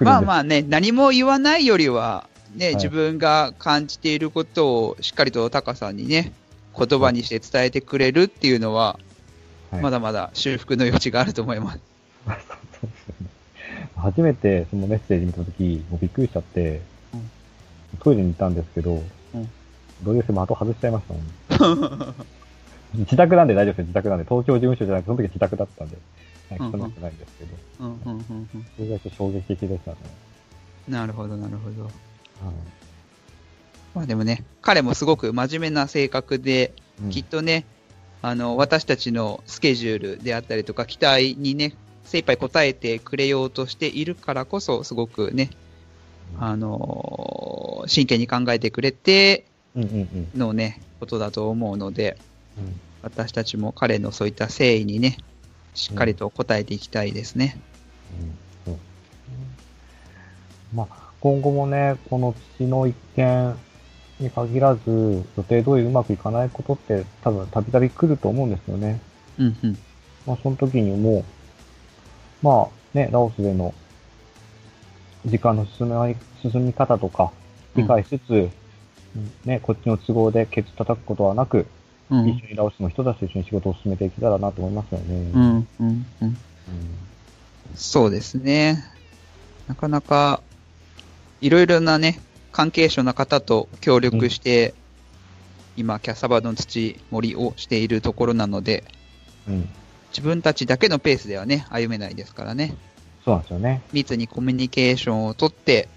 B: まあまあね、何も言わないよりは、ね、
E: はい
B: 自分が感じていることをしっかりとタカさんにね、言葉にして伝えてくれるっていうのは、
E: はい
B: まだまだ修復の余地があると思います。
E: そうですよね。初めてそのメッセージ見たとき、もうびっくりしちゃって、
B: うん
E: トイレに行ったんですけど、
B: うん
E: どういうせ的外しちゃいましたもん。自宅なんで大丈夫ですよ、自宅なんで。東京事務所じゃなくて、その時は自宅だったんで、はい、
B: うんうん
E: 汚くないんですけど、
B: うんうんうんうん
E: それぐらいちょっと衝撃的でしたね。
B: なるほど、なるほど。
E: はい
B: まあでもね、彼もすごく真面目な性格で、
E: うん
B: きっとね、あの、私たちのスケジュールであったりとか、期待にね、精一杯応えてくれようとしているからこそ、すごくね、あのー真剣に考えてくれて。のね、ことだと思うので、
E: うん
B: 私たちも彼のそういった誠意にね、しっかりと応えていきたいですね。
E: うんそうまあ、今後もね、この土の一件に限らず、予定通りうまくいかないことって多分たびたび来ると思うんですよね。
B: うんうん。
E: まあ、その時にも、まあ、ね、ラオスでの時間の進み進み方とか、理解しつつ、うんね、こっちの都合でケツ叩くことはなく、
B: うん
E: 一緒にラオスの人たちと一緒に仕事を進めていけたらなと思いますよね。
B: う
E: うん
B: んうんうん。そうですね。なかなか、いろいろなね、関係者の方と協力して、今、キャッサバの土盛りをしているところなので、
E: うん。
B: 自分たちだけのペースではね、歩めないですからね。
E: そうなんですよね。
B: 密にコミュニケーションをとって、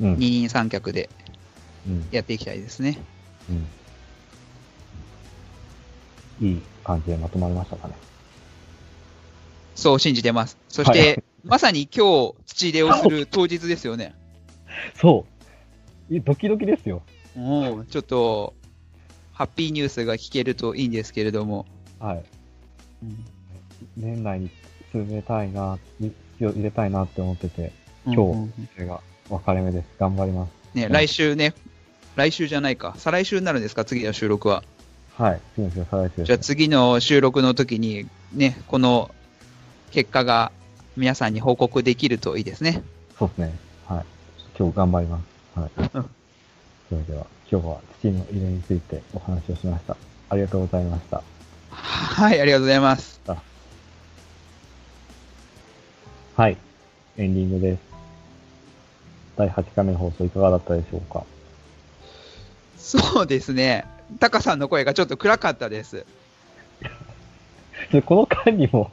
E: うん。
B: 二人三脚で
E: うん。
B: やっていきたいですね。
E: うん。いい感じでまとまりましたかね。
B: そう信じてます。そして、
E: はい
B: まさに今日、土入れをする当日ですよね。
E: そう。いドキドキですよ。
B: おおちょっと、ハッピーニュースが聞けるといいんですけれども。
E: はい。年内に進めたいな、土を入れたいなって思ってて、今日
B: うんうん
E: それが分かれ目です。頑張ります。
B: ね、
E: うん
B: 来週ね、来週じゃないか、再来週になるんですか、次の収録は。
E: はい。次の再来週。
B: じゃあ次の収録の時に、ね、この結果が皆さんに報告できるといいですね。
E: そうですね。はい。今日頑張ります。はい。
B: うん
E: それでは、今日は土の入れについてお話をしました。ありがとうございました。
B: はい、ありがとうございます。
E: はい。エンディングです。第8回目の放送いかがだったでしょうか？
B: そうですね。タカさんの声がちょっと暗かったです。
E: でこの間にも、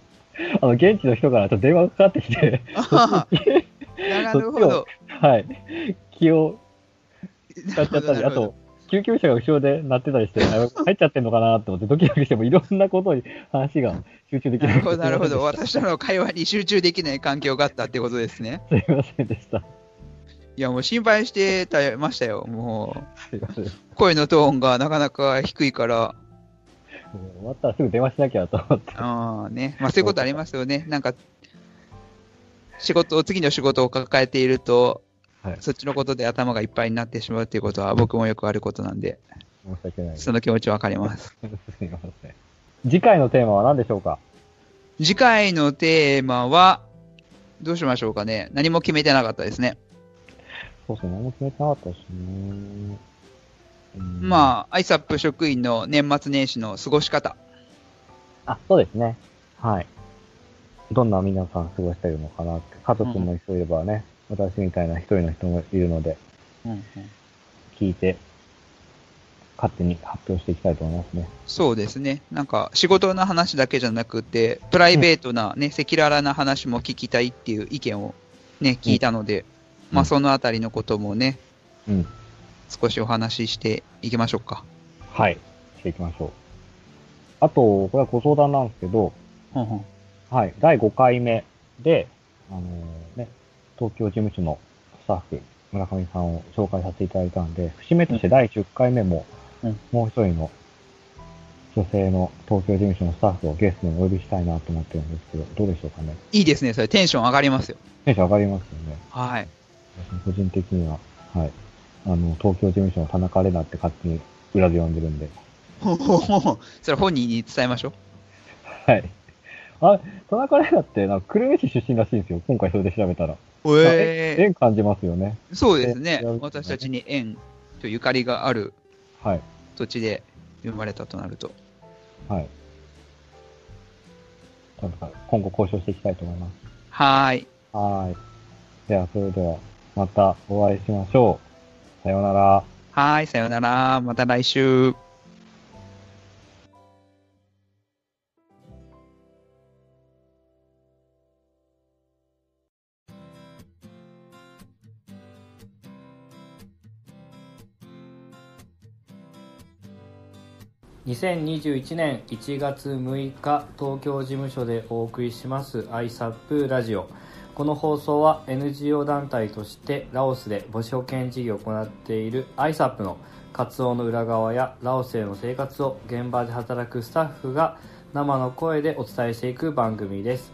E: あの、現地の人からちょっと電話がかかってきて、
B: なるほど。
E: はい。気を使っちゃったり、あと、救急車が後ろで鳴ってたりして、あ入っちゃってんのかなって思って、ドキドキしてもいろんなことに話が集中できなくて
B: なるほど、なるほど。
E: す
B: 私との会話に集中できない環境があったってことですね。
E: いませんでした。
B: いや、もう心配してたましたよ。もう、声のトーンがなかなか低いから。
E: う終わったらすぐ電話しなきゃと思って。
B: ああね。まあそういうことありますよね。なんか、仕事、次の仕事を抱えていると、
E: はい
B: そっちのことで頭がいっぱいになってしまうっていうことは僕もよくあることなんで、
E: 申し訳ない。
B: その気持ちわかります。
E: すいません。次回のテーマは何でしょうか？
B: 次回のテーマは、どうしましょうかね。何も決めてなかったですね。
E: そうですね、何も決めてなかったですね。うん
B: まあ、アイサップ職員の年末年始の過ごし方。
E: あ、そうですね。はい。どんな皆さん過ごしてるのかなって。家族も一緒いればね、私みたいな一人の人もいるので、聞いて、勝手に発表していきたいと思いますね。
B: そうですね。なんか、仕事の話だけじゃなくて、プライベートなね、赤裸々な話も聞きたいっていう意見をね、聞いたので、まあ、
E: うん
B: そのあたりのこともね、
E: うん。
B: 少しお話ししていきましょうか。
E: はい。していきましょう。あと、これはご相談なんですけど、はい。第5回目で、あのね、東京事務所のスタッフ、村上さんを紹介させていただいたんで、節目として第10回目も、
B: うん
E: もう一人の女性の東京事務所のスタッフをゲストにお呼びしたいなと思ってるんですけど、どうでしょうかね。
B: いいですね。それテンション上がりますよ。
E: テンション上がりますよね。
B: はい。
E: 私個人的には、はい。あの、東京事務所の田中玲奈って勝手に裏で呼んでるんで、
B: ほほほほそれ本人に伝えましょう。
E: はい。あ、田中玲奈って、なんか、久留米市出身らしいんですよ。今回それで調べたら。
B: え
E: 縁感じますよね。
B: そうですね
E: えー。
B: 私たちに縁とゆかりがある
E: はい。
B: 土地で生まれたとなると。
E: はい。なんか今後交渉していきたいと思います。
B: はーい。
E: はーい。では、それでは、またお会いしましょう。さようなら。
B: はーい。さようなら。また来週。
A: 2021年1月6日東京事務所でお送りします ISAP ラジオこの放送は NGO 団体としてラオスで母子保健事業を行っている ISAP の活動の裏側やラオスでの生活を現場で働くスタッフが生の声でお伝えしていく番組です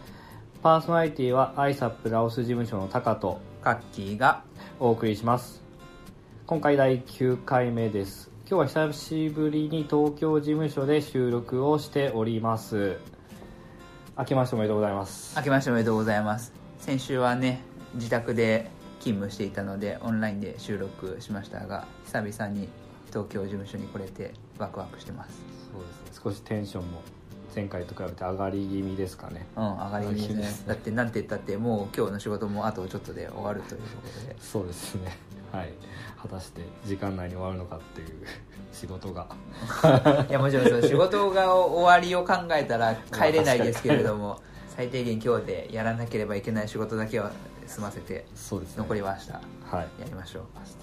A: パーソナリティは ISAP ラオス事務所のタカと
B: カッキーが。
A: お送りします今回第9回目です今日は久しぶりに東京事務所で収録をしております明けましておめでとうございます
B: 明けましておめでとうございます。先週はね、自宅で勤務していたので、オンラインで収録しましたが、久々に東京事務所に来れてワクワクしてます。
A: そうですね。少しテンションも前回と比べて上がり気味ですかね。
B: うん、上がり
A: 気味です。ね。
B: だって、なんて言ったって、もう今日の仕事もあとちょっとで終わるということで。
A: そうですね。はい、果たして時間内に終わるのかっていう 仕事が。
B: いやもちろんそう仕事が終わりを考えたら帰れないですけれども 最低限今日でやらなければいけない仕事だけは済ませて
A: そうですね。
B: 残りは明日
A: はい。
B: やりましょう。
A: 明日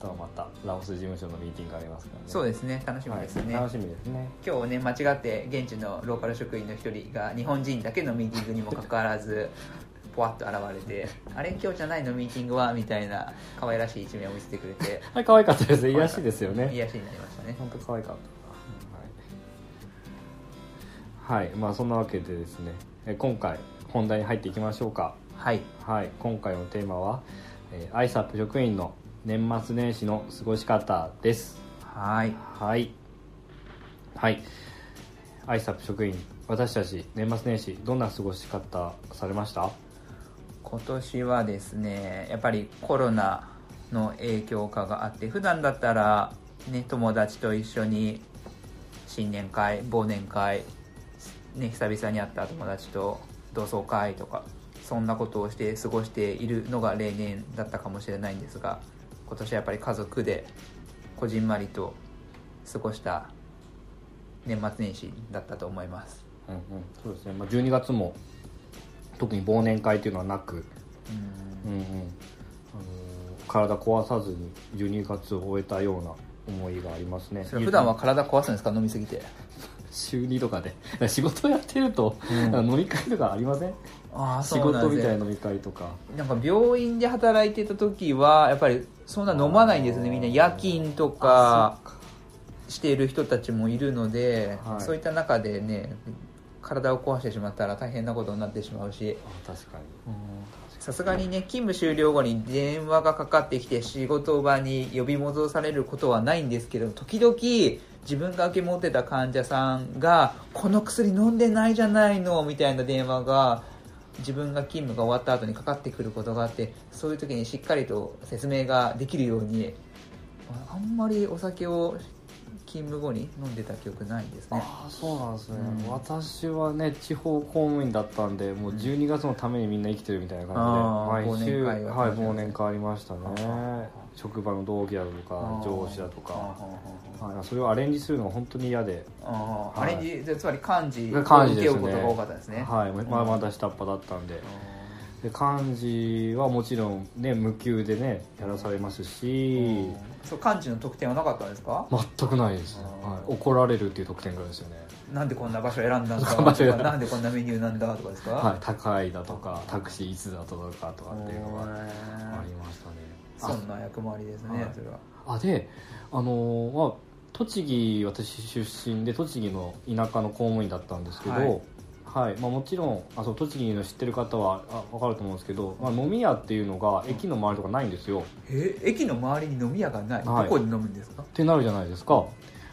A: 明日はまたラオス事務所のミーティングがありますからね。
B: そうですね。楽しみですね、
A: はい、楽しみですね。
B: 今日ね間違って現地のローカル職員の一人が日本人だけのミーティングにもかかわらず ポワッと現れて「あれ今日じゃないのミーティングは?」みたいな可愛らしい一面を見せてくれて。
A: はい可愛かったです。ね癒やしですよね。
B: 癒やしになりましたね。
A: 本当可愛かった。なはい、はい、まあそんなわけでですね。え今回本題に入っていきましょうか。
B: はい。
A: はい。今回のテーマは、えー、アイサップ職員の年末年始の過ごし方です。
B: はい。
A: はい。はい。アイサップ職員私たち年末年始どんな過ごし方されました？
B: 今年はですねやっぱりコロナの影響下があって普段だったらね友達と一緒に新年会忘年会ね久々に会った友達と同窓会とかそんなことをして過ごしているのが例年だったかもしれないんですが今年はやっぱり家族でこじんまりと過ごした年末年始だったと思います。
A: うんうん。そうですね、まあ、12月も特に忘年会っていうのはなく。
B: うん。
A: うんうん。あのー体壊さずに12月を終えたような思いがありますね。
B: 普段は体壊すんですか？飲みすぎて
A: 週2とかで。仕事やってると、
B: うん。
A: 飲み会とかありません？
B: ああ
A: 仕事みたいな飲み会とか。
B: なんか病院で働いてた時はやっぱりそんな飲まないんですね。みんな夜勤とかしている人たちもいるので、
A: はい。
B: そういった中でね体を壊してしまったら大変なことになってしまうし。
A: あ確かに。
B: さすがにね勤務終了後に電話がかかってきて仕事場に呼び戻されることはないんですけど時々自分が受け持ってた患者さんが「この薬飲んでないじゃないの」みたいな電話が自分が勤務が終わった後にかかってくることがあってそういう時にしっかりと説明ができるようにあんまりお酒を勤務後に飲んでた記憶ないんですね。
A: ああそうなんですね、
B: うん。
A: 私はね地方公務員だったんでもう12月のためにみんな生きてるみたいな感じで、
B: あー
A: 毎週
B: 忘年会は
A: はい忘年会ありましたね。
B: あ
A: 職場の同期だとか上司だとか。
B: あ
A: はい、それをアレンジするのが本当に嫌で、はい。
B: アレンジつまり漢字を
A: 漢字ですね。
B: 受け負うことが多かったですね。
A: はいまあ、まだ下っ端だったんでで漢字はもちろんね無給でねやらされますし。
B: そう漢字の得点はなかったんですか？
A: 全くないです、はい、怒られるっていう得点ぐらいですよね。
B: なんでこんな場所選んだんだ？とかなんでこんなメニューなんだ？とかですか？
A: はい。高いだとかタクシーいつだとかとかっていうのがありましたね。
B: そんな役回りですね、
A: はい。
B: それは。
A: あであのーまあ栃木私出身で栃木の田舎の公務員だったんですけど、
B: はい
A: はい。まあ、もちろんあそう栃木の知ってる方はあ分かると思うんですけど、まあ、飲み屋っていうのが駅の周りとかないんですよ、
B: え駅の周りに飲み屋がない、
A: はい。
B: どこで飲むんですか？
A: ってなるじゃないですか、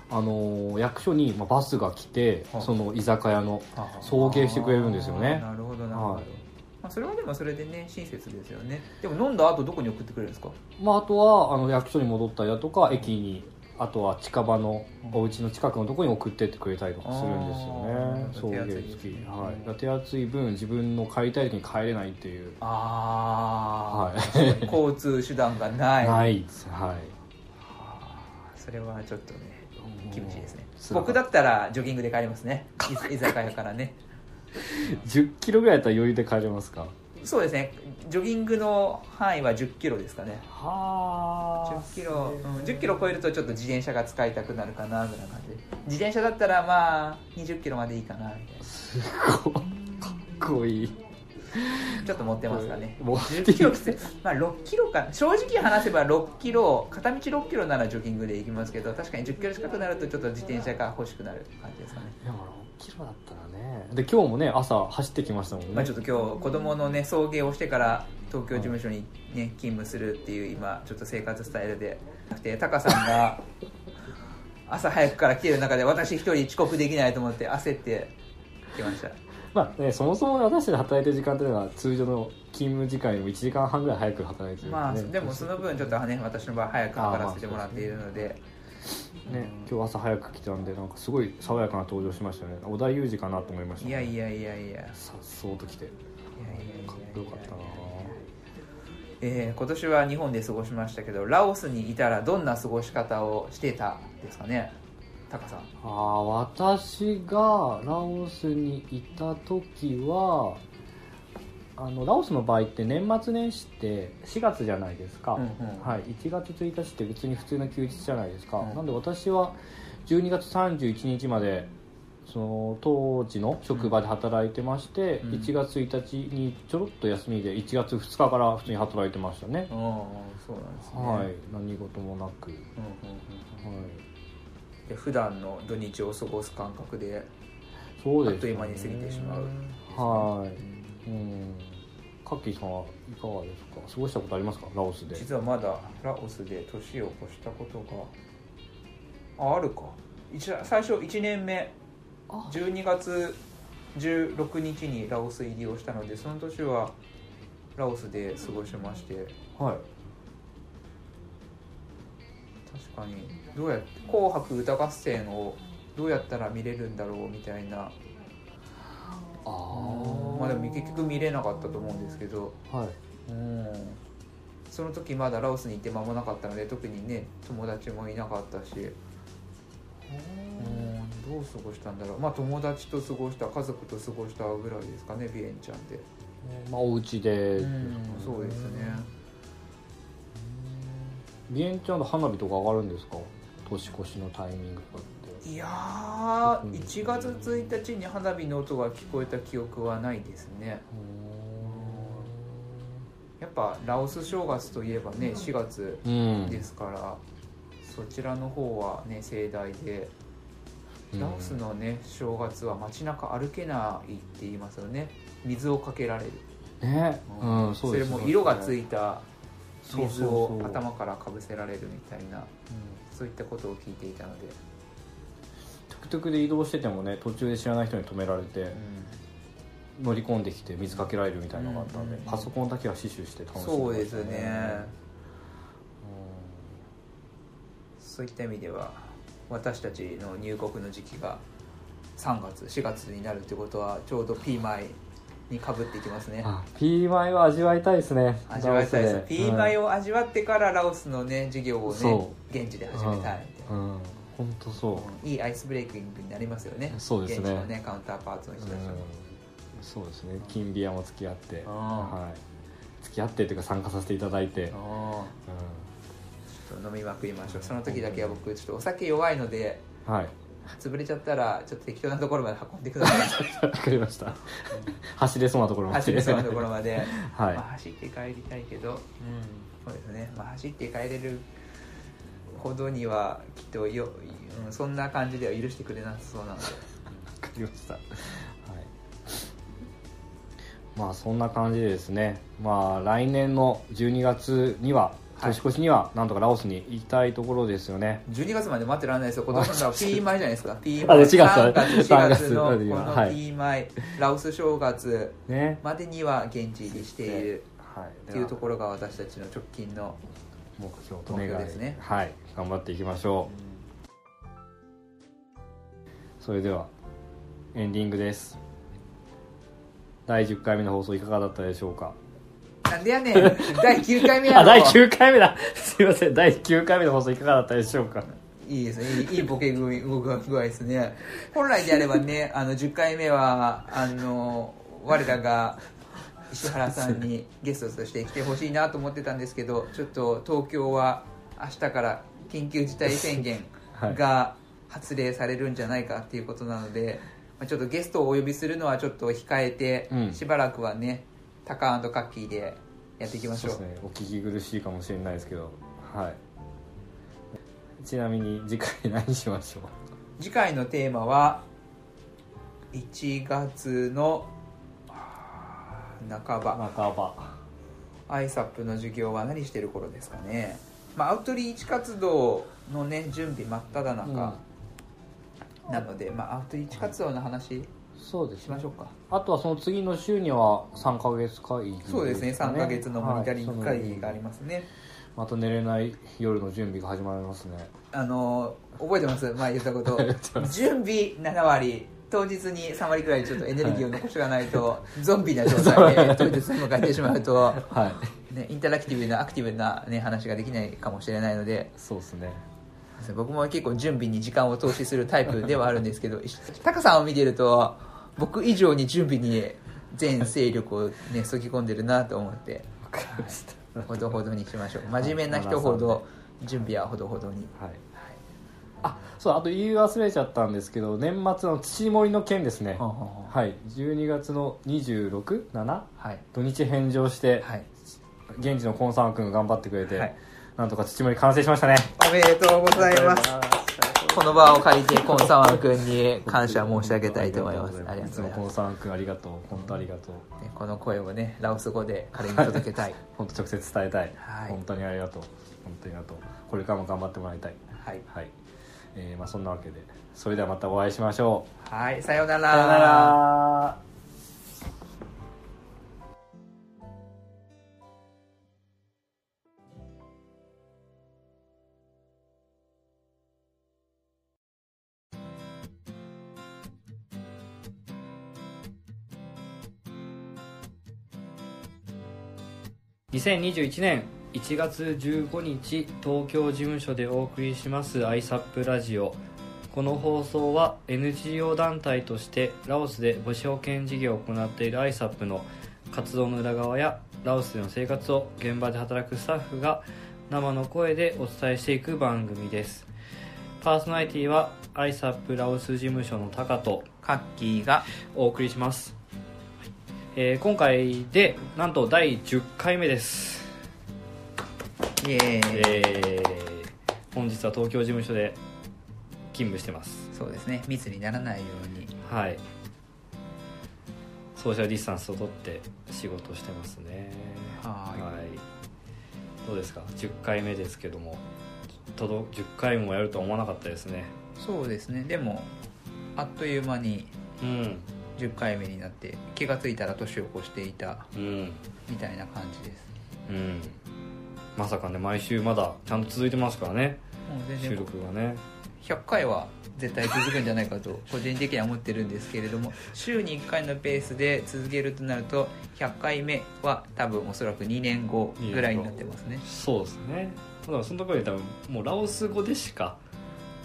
A: あのー役所にまあバスが来て
B: はい。
A: その居酒屋の送迎してくれるんですよね。
B: あーなるほどなるほど、
A: はい。
B: まあ、それはでもそれでね親切ですよね。でも飲んだ後どこに送ってくれるんですか？
A: まあ、あとはあの役所に戻ったりだとか駅にあとは近場のお家の近くのところに送ってってくれたりとかするんですよね。送迎付き、はい、手厚い分自分の帰りたい時に帰れないっていう。
B: ああ、
A: はい。
B: 交通手段がない。
A: ないはい。
B: それはちょっとね厳しいですね。僕だったらジョギングで帰りますね。い居酒屋からね。
A: 10キロぐらいだったら余裕で帰れますか？
B: そうですね。ジョギングの範囲は1 0キロですかね。
A: は
B: 10キロ、うん、10キロ超えるとちょっと自転車が使いたくなるかなぐらいな感じ。で自転車だったらまあ20キロまでいいかなみたい
A: すごい。かっこいい
B: なちょっと持ってますかね。
A: 持って
B: 10キロきついまあ6キロか正直話せば6キロ片道6キロならジョギングで行きますけど確かに10キロ近くなるとちょっと自転車が欲しくなる感じですかね。
A: いや6キロだったらね。で今日もね朝走ってきましたもんね、
B: まあ、ちょっと今日子供のね送迎をしてから東京事務所にね勤務するっていう今ちょっと生活スタイルで。でタカさんが 朝早くから来てる中で私一人遅刻できないと思って焦って来ました。
A: まあね、そもそも私で働いてる時間というのは通常の勤務時間よりも1時間半ぐらい早く働いてるね。
B: まあでもその分ちょっとね私の場合早く測らせてもらっているので
A: ね、今日朝早く来たんでなんかすごい爽やかな登場しましたね。織田裕二かなと思いました、
B: いやいやいやいやいや。いや
A: さっそうと来て。
B: いやいやいや
A: かっこよかったな。
B: えー今年は日本で過ごしましたけどラオスにいたらどんな過ごし方をしてたですかね？タカさん。
A: ああ私がラオスにいた時はあのラオスの場合って年末年始って4月じゃないですか、
B: うんうん。
A: はい、1月1日って別に普通の休日じゃないですか、
B: うん。
A: なんで私は12月31日までその当時の職場で働いてまして、
B: うん。
A: 1月1日にちょろっと休みで1月2日から普通に働いてましたね、
B: ああそうなんですね、
A: はい。何事もなく、
B: うんうんうん
A: はい、
B: で普段の土日を過ごす感覚で
A: そうです、
B: あっという間に過ぎてしまう
A: はい。
B: うん。
A: うんカッキーさんはいかがですか？過ごしたことありますか？ラオスで。
B: 実はまだラオスで年を越したことがああるか。一最初1年目。
A: あ。
B: 12月16日にラオス入りをしたのでその年はラオスで過ごしまして。
A: はい。
B: 確かにどうやって「紅白歌合戦」をどうやったら見れるんだろうみたいな
A: あ
B: まあでも結局見れなかったと思うんですけど。
A: はい。
B: うん。その時まだラオスに行って間もなかったので特にね友達もいなかったし。うん。どう過ごしたんだろう。まあ友達と過ごした家族と過ごしたぐらいですかねビエンちゃんで。
A: まあお家で。
B: うん。そうですね。
A: ビエンチャンの花火とか上がるんですか？年越しのタイミングとか
B: いやー1月1日に花火の音が聞こえた記憶はないですね。やっぱラオス正月といえばね4月
A: うん
B: ですから、そちらの方はね盛大でラオスのね正月は街中歩けないって言いますよね。水をかけられる、
A: ね。うん。そ
B: れも色がつ
A: い
B: いた水を頭からかぶせられるみたいなそういったことを聞いていたので、
A: トゥクで移動しててもね途中で知らない人に止められて乗り込んできて水かけられるみたいなのがあったんで、
B: うん。
A: パソコンだけは死守して楽しんでました
B: そうですね。そういった意味では私たちの入国の時期が3月4月になるってことはちょうどピーマイにかぶっていきますね。
A: あピーマイは味わいたいですね。
B: 味わいたいです。
A: ラオス
B: ピーマイ
A: を
B: を味わってからラオスのね授業をね
A: そ
B: 現地で始めたい
A: うん。うん本当そう。
B: いいアイスブレイキングになりますよね。
A: そうですね。
B: 現地のねカウンターパーツの人たちも、
A: うん。そうですね。金ビアも付き合って。
B: あ
A: はい。付き合ってっていうか参加させていただいて、う
B: ちょっと飲みまくりましょう。その時だけは僕ちょっとお酒弱いので
A: ん、はい。
B: 潰れちゃったらちょっと適当なところまで運んでください。
A: わかりました。走れそうなところまで。
B: 走れそうなところまで、
A: はい。
B: まあ、走って帰りたいけど、そうですね、まあ、走って帰れるほどにはきっとよ、うん、そんな感じでは許してくれなさそうなので
A: わかりました。はい。まあそんな感じでですね。まあ来年の12月には
B: はい
A: 年越しにはなんとかラオスに行きたいところですよね。
B: 12月まで待ってられないですよ今年のピーマイじゃないですかピー
A: あ
B: マイ
A: 4月
B: 3月4月のこ
A: 3月
B: の
A: はい
B: ピーマイ、ラオス正月
A: ね。
B: までには現地入りしている
A: はい。
B: っていうところが私たちの直近の
A: 目標と
B: 目標ですね
A: はい。頑張っていきましょう。それではエンディングです。第10回目の放送いかがだったでしょうか？
B: なんでやねん第9回目やろ
A: あ第9回目だ。すいません。第9回目の放送いかがだったでしょうか？
B: いいですねいいいいボケ具合具合ですね本来であればねあの10回目はあの我らが石原さんにゲストとして来てほしいなと思ってたんですけどちょっと東京は明日から緊急事態宣言 が発令されるんじゃないかっていうことなので、まあちょっとゲストをお呼びするのはちょっと控えて、
A: うん。
B: しばらくはねタカカッキーでやっていきましょう。
A: そうですね。お聞き苦しいかもしれないですけど。はい。ちなみに次回 何しましょう？
B: 次回のテーマは1月のあー半ば。
A: 半ば。
B: ISAP の授業は何してる頃ですかね、まあ、アウトリーチ活動のね準備真っ只中なので、まあ、アウトリーチ活動の話
A: そうですね。
B: しましょうか、
A: あとはその次の週には3ヶ月会議
B: そうですね。3ヶ月のモニタリング会議があり
A: す、
B: ますね、
A: また寝れない夜の準備が始まりますね。
B: あの覚えてます？前言ったこと。準備7割当日に3割くらいちょっとエネルギーを残しておかないとゾンビな状態で当日を迎えてしまうと
A: はい。
B: ね、インタラクティブなアクティブな、ね、話ができないかもしれないので
A: そうですね。
B: 僕も結構準備に時間を投資するタイプではあるんですけどタカさんを見てると僕以上に準備に全勢力をねそぎ込んでるなと思って
A: わかりました。
B: ほどほどにしましょう。真面目な人ほど準備はほどほどに。
A: はいあそうあと言い忘れちゃったんですけど年末の土盛りの件ですね。
B: ほうほうほう
A: はい。12月の267
B: はい。
A: 土日返上して、
B: はい。
A: 現地のコンサート君が頑張ってくれて、
B: はい。
A: なんとか土盛り完成しましたね。
B: おめでとうございます。この場を借りてコンサワン君に感謝申し上げたいと思います。ありがとうございます。
A: サート君ありがとう。本当ありがとう。
B: ねこの声をねラオス語で彼に届けたい。
A: 本当直接伝えたい、
B: はい。
A: 本当にありがとう。本当にありがとう。これからも頑張ってもらいたい。
B: はい、
A: はい、えーまあ、そんなわけでそれではまたお会いしましょう。
B: はい、さようなら。
A: さよなら。2021年1月15日東京事務所でお送りします ISAP ラジオ。この放送は NGO 団体としてラオスで母子保健事業を行っている ISAP の活動の裏側やラオスでの生活を現場で働くスタッフが生の声でお伝えしていく番組です。パーソナリティは ISAP ラオス事務所のタカと
B: カッキーが
A: お送りします、えー今回でなんと第10回目です
B: イエーイ、
A: えー本日は東京事務所で勤務してます。
B: そうですね。密にならないように。
A: はい。ソーシャルディスタンスをとって仕事をしてますね。
B: はい。
A: どうですか？10回目ですけども。届10回もやるとは思わなかったですね。
B: そうですね。でもあっという間に
A: うん。
B: 10回目になって気がついたら年を越していた
A: うん。
B: みたいな感じです。
A: うんまさかね毎週まだちゃんと続いてますからね
B: もう全
A: 収
B: 然
A: 録がね。
B: 100回は絶対続くんじゃないかと 個人的には思ってるんですけれども週に1回のペースで続けるとなると100回目は多分おそらく2年後ぐらいになってますね。
A: そうですね。だからそのところで多分もうラオス語でしか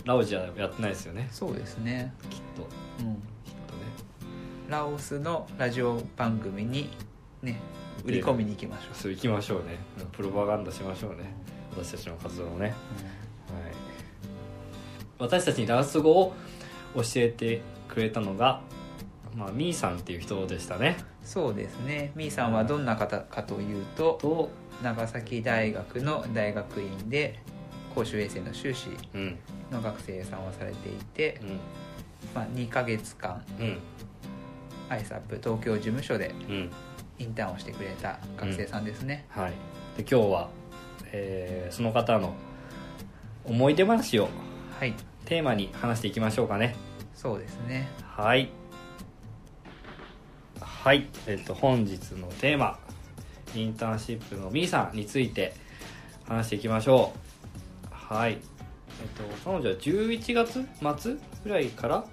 A: ラオジアやってないですよね。
B: そうですね。
A: きっと。
B: うん。
A: きっとね。
B: ラオスのラジオ番組にね売り込みに行きましょう。
A: そう行きましょうね。プロパガンダしましょうね。私たちの活動をね、はい、私たちにラオス語を教えてくれたのが、まあ、ミーさんっていう人でしたね。
B: そうですね。みーさんはどんな方かというと
A: と、
B: 長崎大学の大学院で公衆衛生の修士
A: うん。
B: の学生さんをされていて
A: う、ん。
B: まあ、2ヶ月間
A: うん。
B: アイサップ東京事務所で
A: うん
B: インターンをしてくれた学生さんですね、
A: はい。で今日は、えーその方の思い出話を
B: はい。
A: テーマに話していきましょうかね。
B: そうですね。
A: はい。はい。えっと本日のテーマインターンシップのみーさんについて話していきましょう。はい。えっと彼女は11月末ぐらいから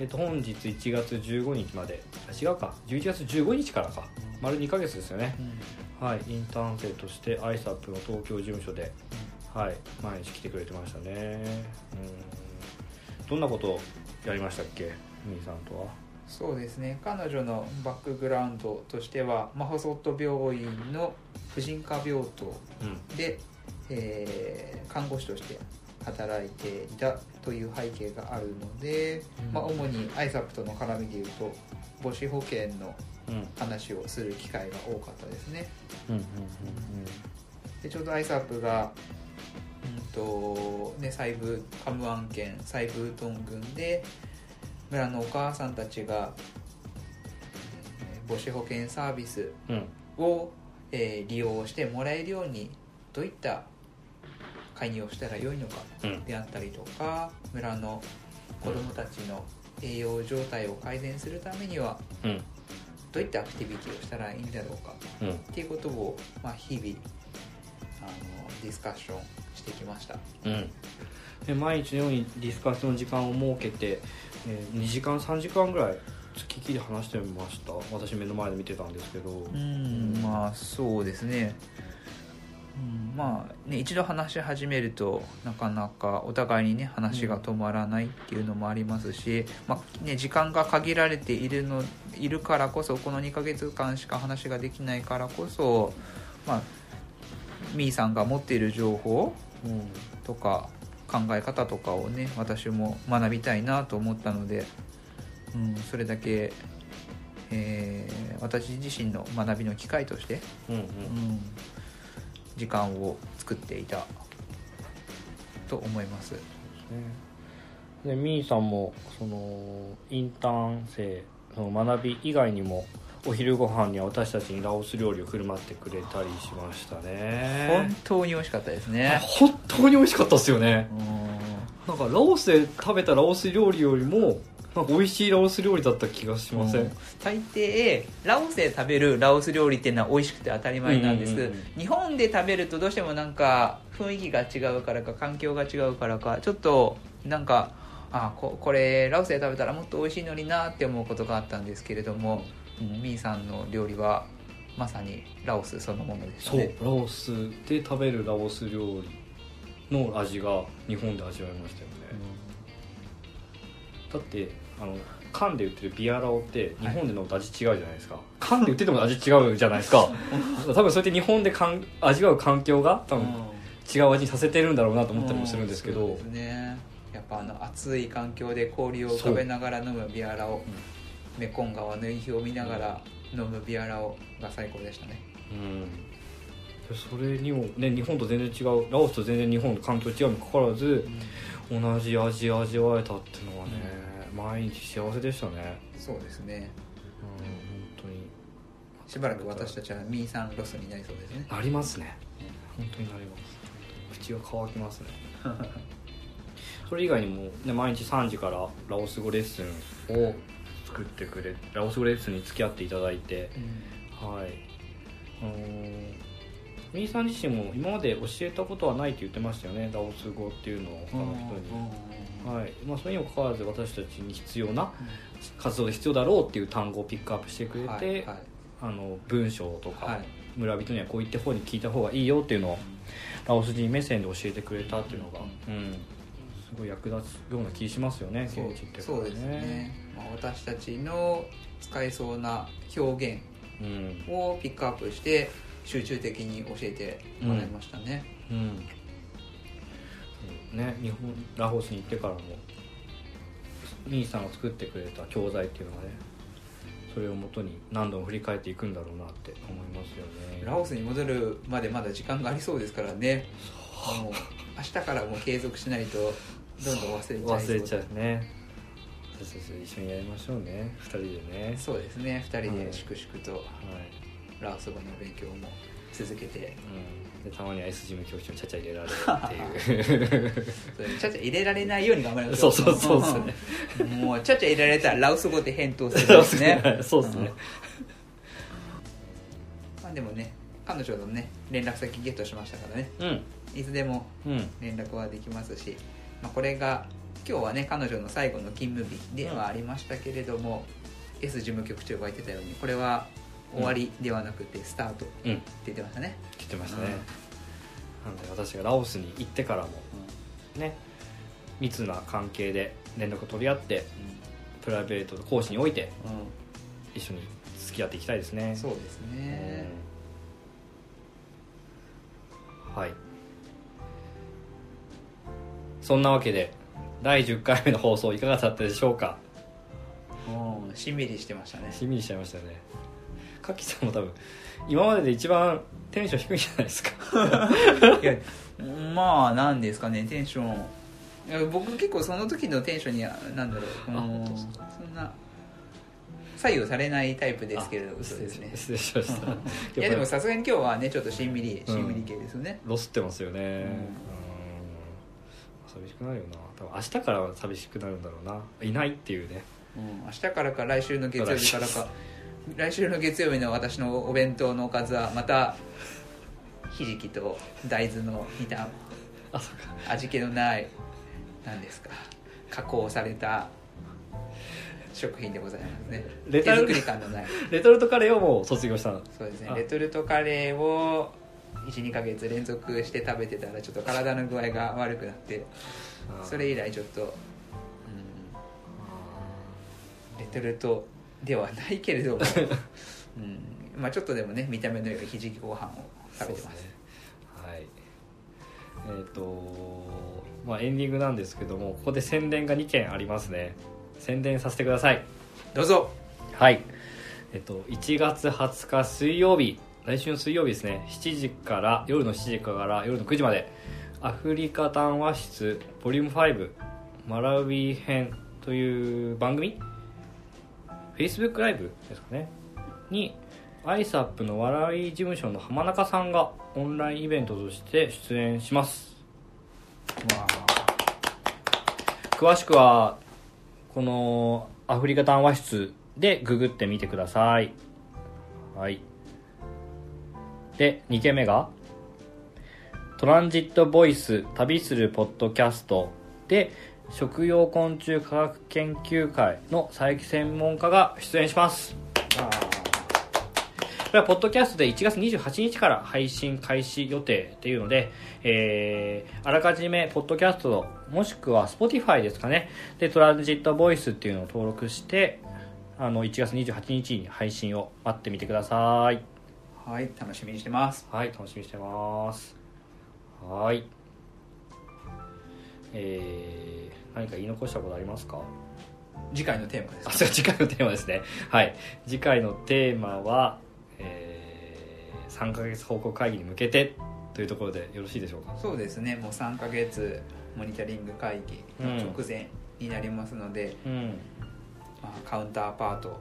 A: えっと本日1月15日まで。あ違うか。11月15日からか。丸2ヶ月ですよね。はい。インターン生として ISAP の東京事務所ではい。毎日来てくれてましたね。うん。どんなことをやりましたっけ？みーさんとは。
B: そうですね。彼女のバックグラウンドとしてはマホソット病院の婦人科病棟
A: うん。
B: で、えー看護師として働いていたという背景があるので、まあ、主に ISAP との絡みでいうと母子保険の
A: うん。
B: 話をする機会が多かったですね。
A: うんうん
B: でちょうど ISAP がうんとね細部カムアン県細部トン郡で村のお母さんたちがえー母子保険サービス
A: うん。うん
B: を、えー利用してもらえるようにどういった介入をしたらよいのか
A: うん。
B: であったりとか村の子どもたちの栄養状態を改善するためには
A: うん。
B: どういったアクティビティをしたらいいんだろうか
A: うん。
B: っていうことを、まあ、日々あのディスカッションしてきました。
A: うん。で毎日のようにディスカッションの時間を設けて、えー、2時間3時間ぐらい付きっきり話してみました。私目の前で見てたんですけど。
B: うんまあそうですね、うん、まあね一度話し始めるとなかなかお互いにね話が止まらないっていうのもありますし、まあね、時間が限られているのいるからこそこの2ヶ月間しか話ができないからこそまあみーさんが持っている情報
A: うん
B: とか考え方とかをね私も学びたいなと思ったので、うん、それだけ、えー私自身の学びの機会として、
A: うんうん。
B: うん、時間を作っていたと思います。
A: でみーさんもそのインターン生その学び以外にもお昼ご飯には私たちにラオス料理を振る舞ってくれたりしましたね
B: 本当に美味しかったですね。
A: 本当に美味しかったですよね
B: うん
A: なんかラオスで食べたラオス料理よりもなんか美味しいラオス料理だった気がしません、
B: うん大抵ラオスで食べるラオス料理っていうのは美味しくて当たり前なんです、
A: うんうんうん。
B: 日本で食べるとどうしてもなんか雰囲気が違うからか環境が違うからかちょっとなんかあここれラオスで食べたらもっと美味しいのになって思うことがあったんですけれども、うん、ミーさんの料理はまさにラオスそのものでした
A: そう
B: ね
A: ラオスで食べるラオス料理の味が日本で味わいましたよね、だってあの缶で売ってるビアラオって日本で飲むと味違うじゃないですか、缶で売ってても味違うじゃないですか。多分そうやって日本でかん味わう環境が多分違う味にさせてるんだろうなと思ったりもするんですけど、
B: そうですね。やっぱあの暑い環境で氷を浮かべながら飲むビアラオメコン川の夕日を見ながら飲むビアラオが最高でしたね。
A: うん、それにも、ね、日本と全然違うラオスと全然日本の環境違うにもかかわらず、同じ味味わえたっていうのはね、毎日幸せでしたね。
B: そうですね。
A: うん本当に。
B: しばらく私たちはミーさんロスになりそうですね。
A: なりますね。本当になります。口が乾きますね。それ以外にも、ね、毎日3時からラオス語レッスンを作ってくれラオス語レッスンに付き合っていただいて。はい。あのーみーさん自身も今まで教えたことはないって言ってましたよね。ラオス語っていうのを他の人に、はい。まあ、それにもかかわらず私たちに必要な活動で必要だろうっていう単語をピックアップしてくれて、
B: はいはい。
A: あの文章とか、
B: はい。
A: 村人にはこう言って方に聞いた方がいいよっていうのをラオス人目線で教えてくれたっていうのが、うん、すごい役立つような気しますよね
B: そう
A: 現地って
B: そうですね、まあ、私たちの使えそうな表現
A: うん。
B: をピックアップして集中的に教えてもらいましたね、
A: うん。そうね日本ラオスに行ってからもミーさんが作ってくれた教材っていうのがねそれをもとに何度も振り返っていくんだろうなって思いますよね。
B: ラオスに戻るまでまだ時間がありそうですからね。もう明日からも継続しないとどんどん忘れちゃう。
A: 忘れちゃうね。私たち一緒にやりましょうね。二人でね。
B: そうですね。2人
A: はい。
B: で粛々と
A: はい。
B: ラオス語の勉強も続けて
A: うん、でたまには S 事務局長にちゃちゃ入れられるっていう。
B: ちゃちゃ入れられないように頑張りましょ
A: そうそうそうですね
B: もうちゃちゃ入れられたらラオス語で返答するんですね。
A: そうですね
B: まあでもね彼女のね連絡先ゲットしましたからね。
A: うん。
B: いつでも
A: うん。
B: 連絡はできますし、まあ、これが今日はね彼女の最後の勤務日ではありましたけれども、S 事務局長が言ってたようにこれは終わりではなくてスタートって
A: うん。
B: 言ってましたね、
A: 来てましたね、なんで私がラオスに行ってからもね密な関係で連絡を取り合ってプライベート講師において一緒に付き合っていきたいですね。
B: そうですね、
A: うん。はい。そんなわけで第10回目の放送いかがだったでしょうか？
B: うんしんみりしてましたね。
A: しんみりしちゃいましたねかきさんも多分今までで一番テンション低いんじゃないですか。
B: いやまあなんですかねテンション。僕結構その時のテンションにはなんだろううんそんな左右されないタイプですけれど嘘ですね。
A: 失礼しました。
B: いやでもさすがに今日はねちょっとしんみりしんみり系ですよね、
A: ロスってますよね。うん。寂しくなるよな。多分明日からは寂しくなるんだろうな。いないっていうね。
B: うん。明日からか来週の月曜日からか 来週の月曜日の私のお弁当のおかずはまたひじきと大豆の煮た
A: あそっか
B: 味気のない何ですか。加工された食品でございますね。
A: レトル
B: 手作り感のない。
A: レトルトカレーをもう卒業したの。
B: そうですね。
A: あ。
B: レトルトカレーを12ヶ月連続して食べてたらちょっと体の具合が悪くなってそれ以来ちょっと、うん、レトルトではないけれども、うん。まあ、ちょっとでもね見た目の良いひじきご飯を食べてま
A: す。ね。はい。えっ、とまあエンディングなんですけどもここで宣伝が2件ありますね。宣伝させてください。
B: どうぞ。
A: はい。えっと1月20日水曜日。来週の水曜日ですね。7時から夜の7時から夜の9時まで。アフリカ談話室ボリューム5マラウィ編という番組 Facebook ライブですかね。に ISAP の笑い事務所の浜中さんがオンラインイベントとして出演します。詳しくはこのアフリカ談話室でググってみてください。はい。で2件目がトランジットボイス旅するポッドキャストで食用昆虫科学研究会の佐伯専門家が出演します。これはポッドキャストで1月28日から配信開始予定っていうので、えー、あらかじめポッドキャストもしくは Spotify ですかね。でトランジットボイスっていうのを登録してあの1月28日に配信を待ってみてください。
B: はい楽しみにしてます。
A: はい楽しみにしてます。はいえー、何か言い残したことありますか？
B: 次回のテーマです
A: あそう次回のテーマですね。はい。次回のテーマは、えー、3ヶ月報告会議に向けてというところでよろしいでしょうか？
B: そうですね。もう3ヶ月モニタリング会議の直前になりますので、
A: うん。
B: まあ、カウンターパート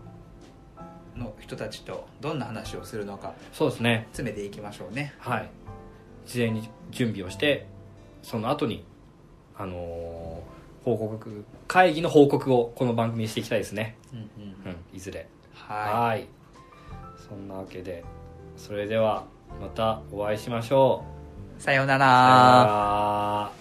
B: の人たちとどんな話をするのか
A: そうですね。
B: 詰めていきましょうね。
A: はい。事前に準備をしてその後にあのー報告会議の報告をこの番組にしていきたいですね。
B: うんうん
A: うん。いずれ。
B: は
A: はい。そんなわけでそれではまたお会いしましょう。
B: いさような
A: さよな
B: ら
A: ら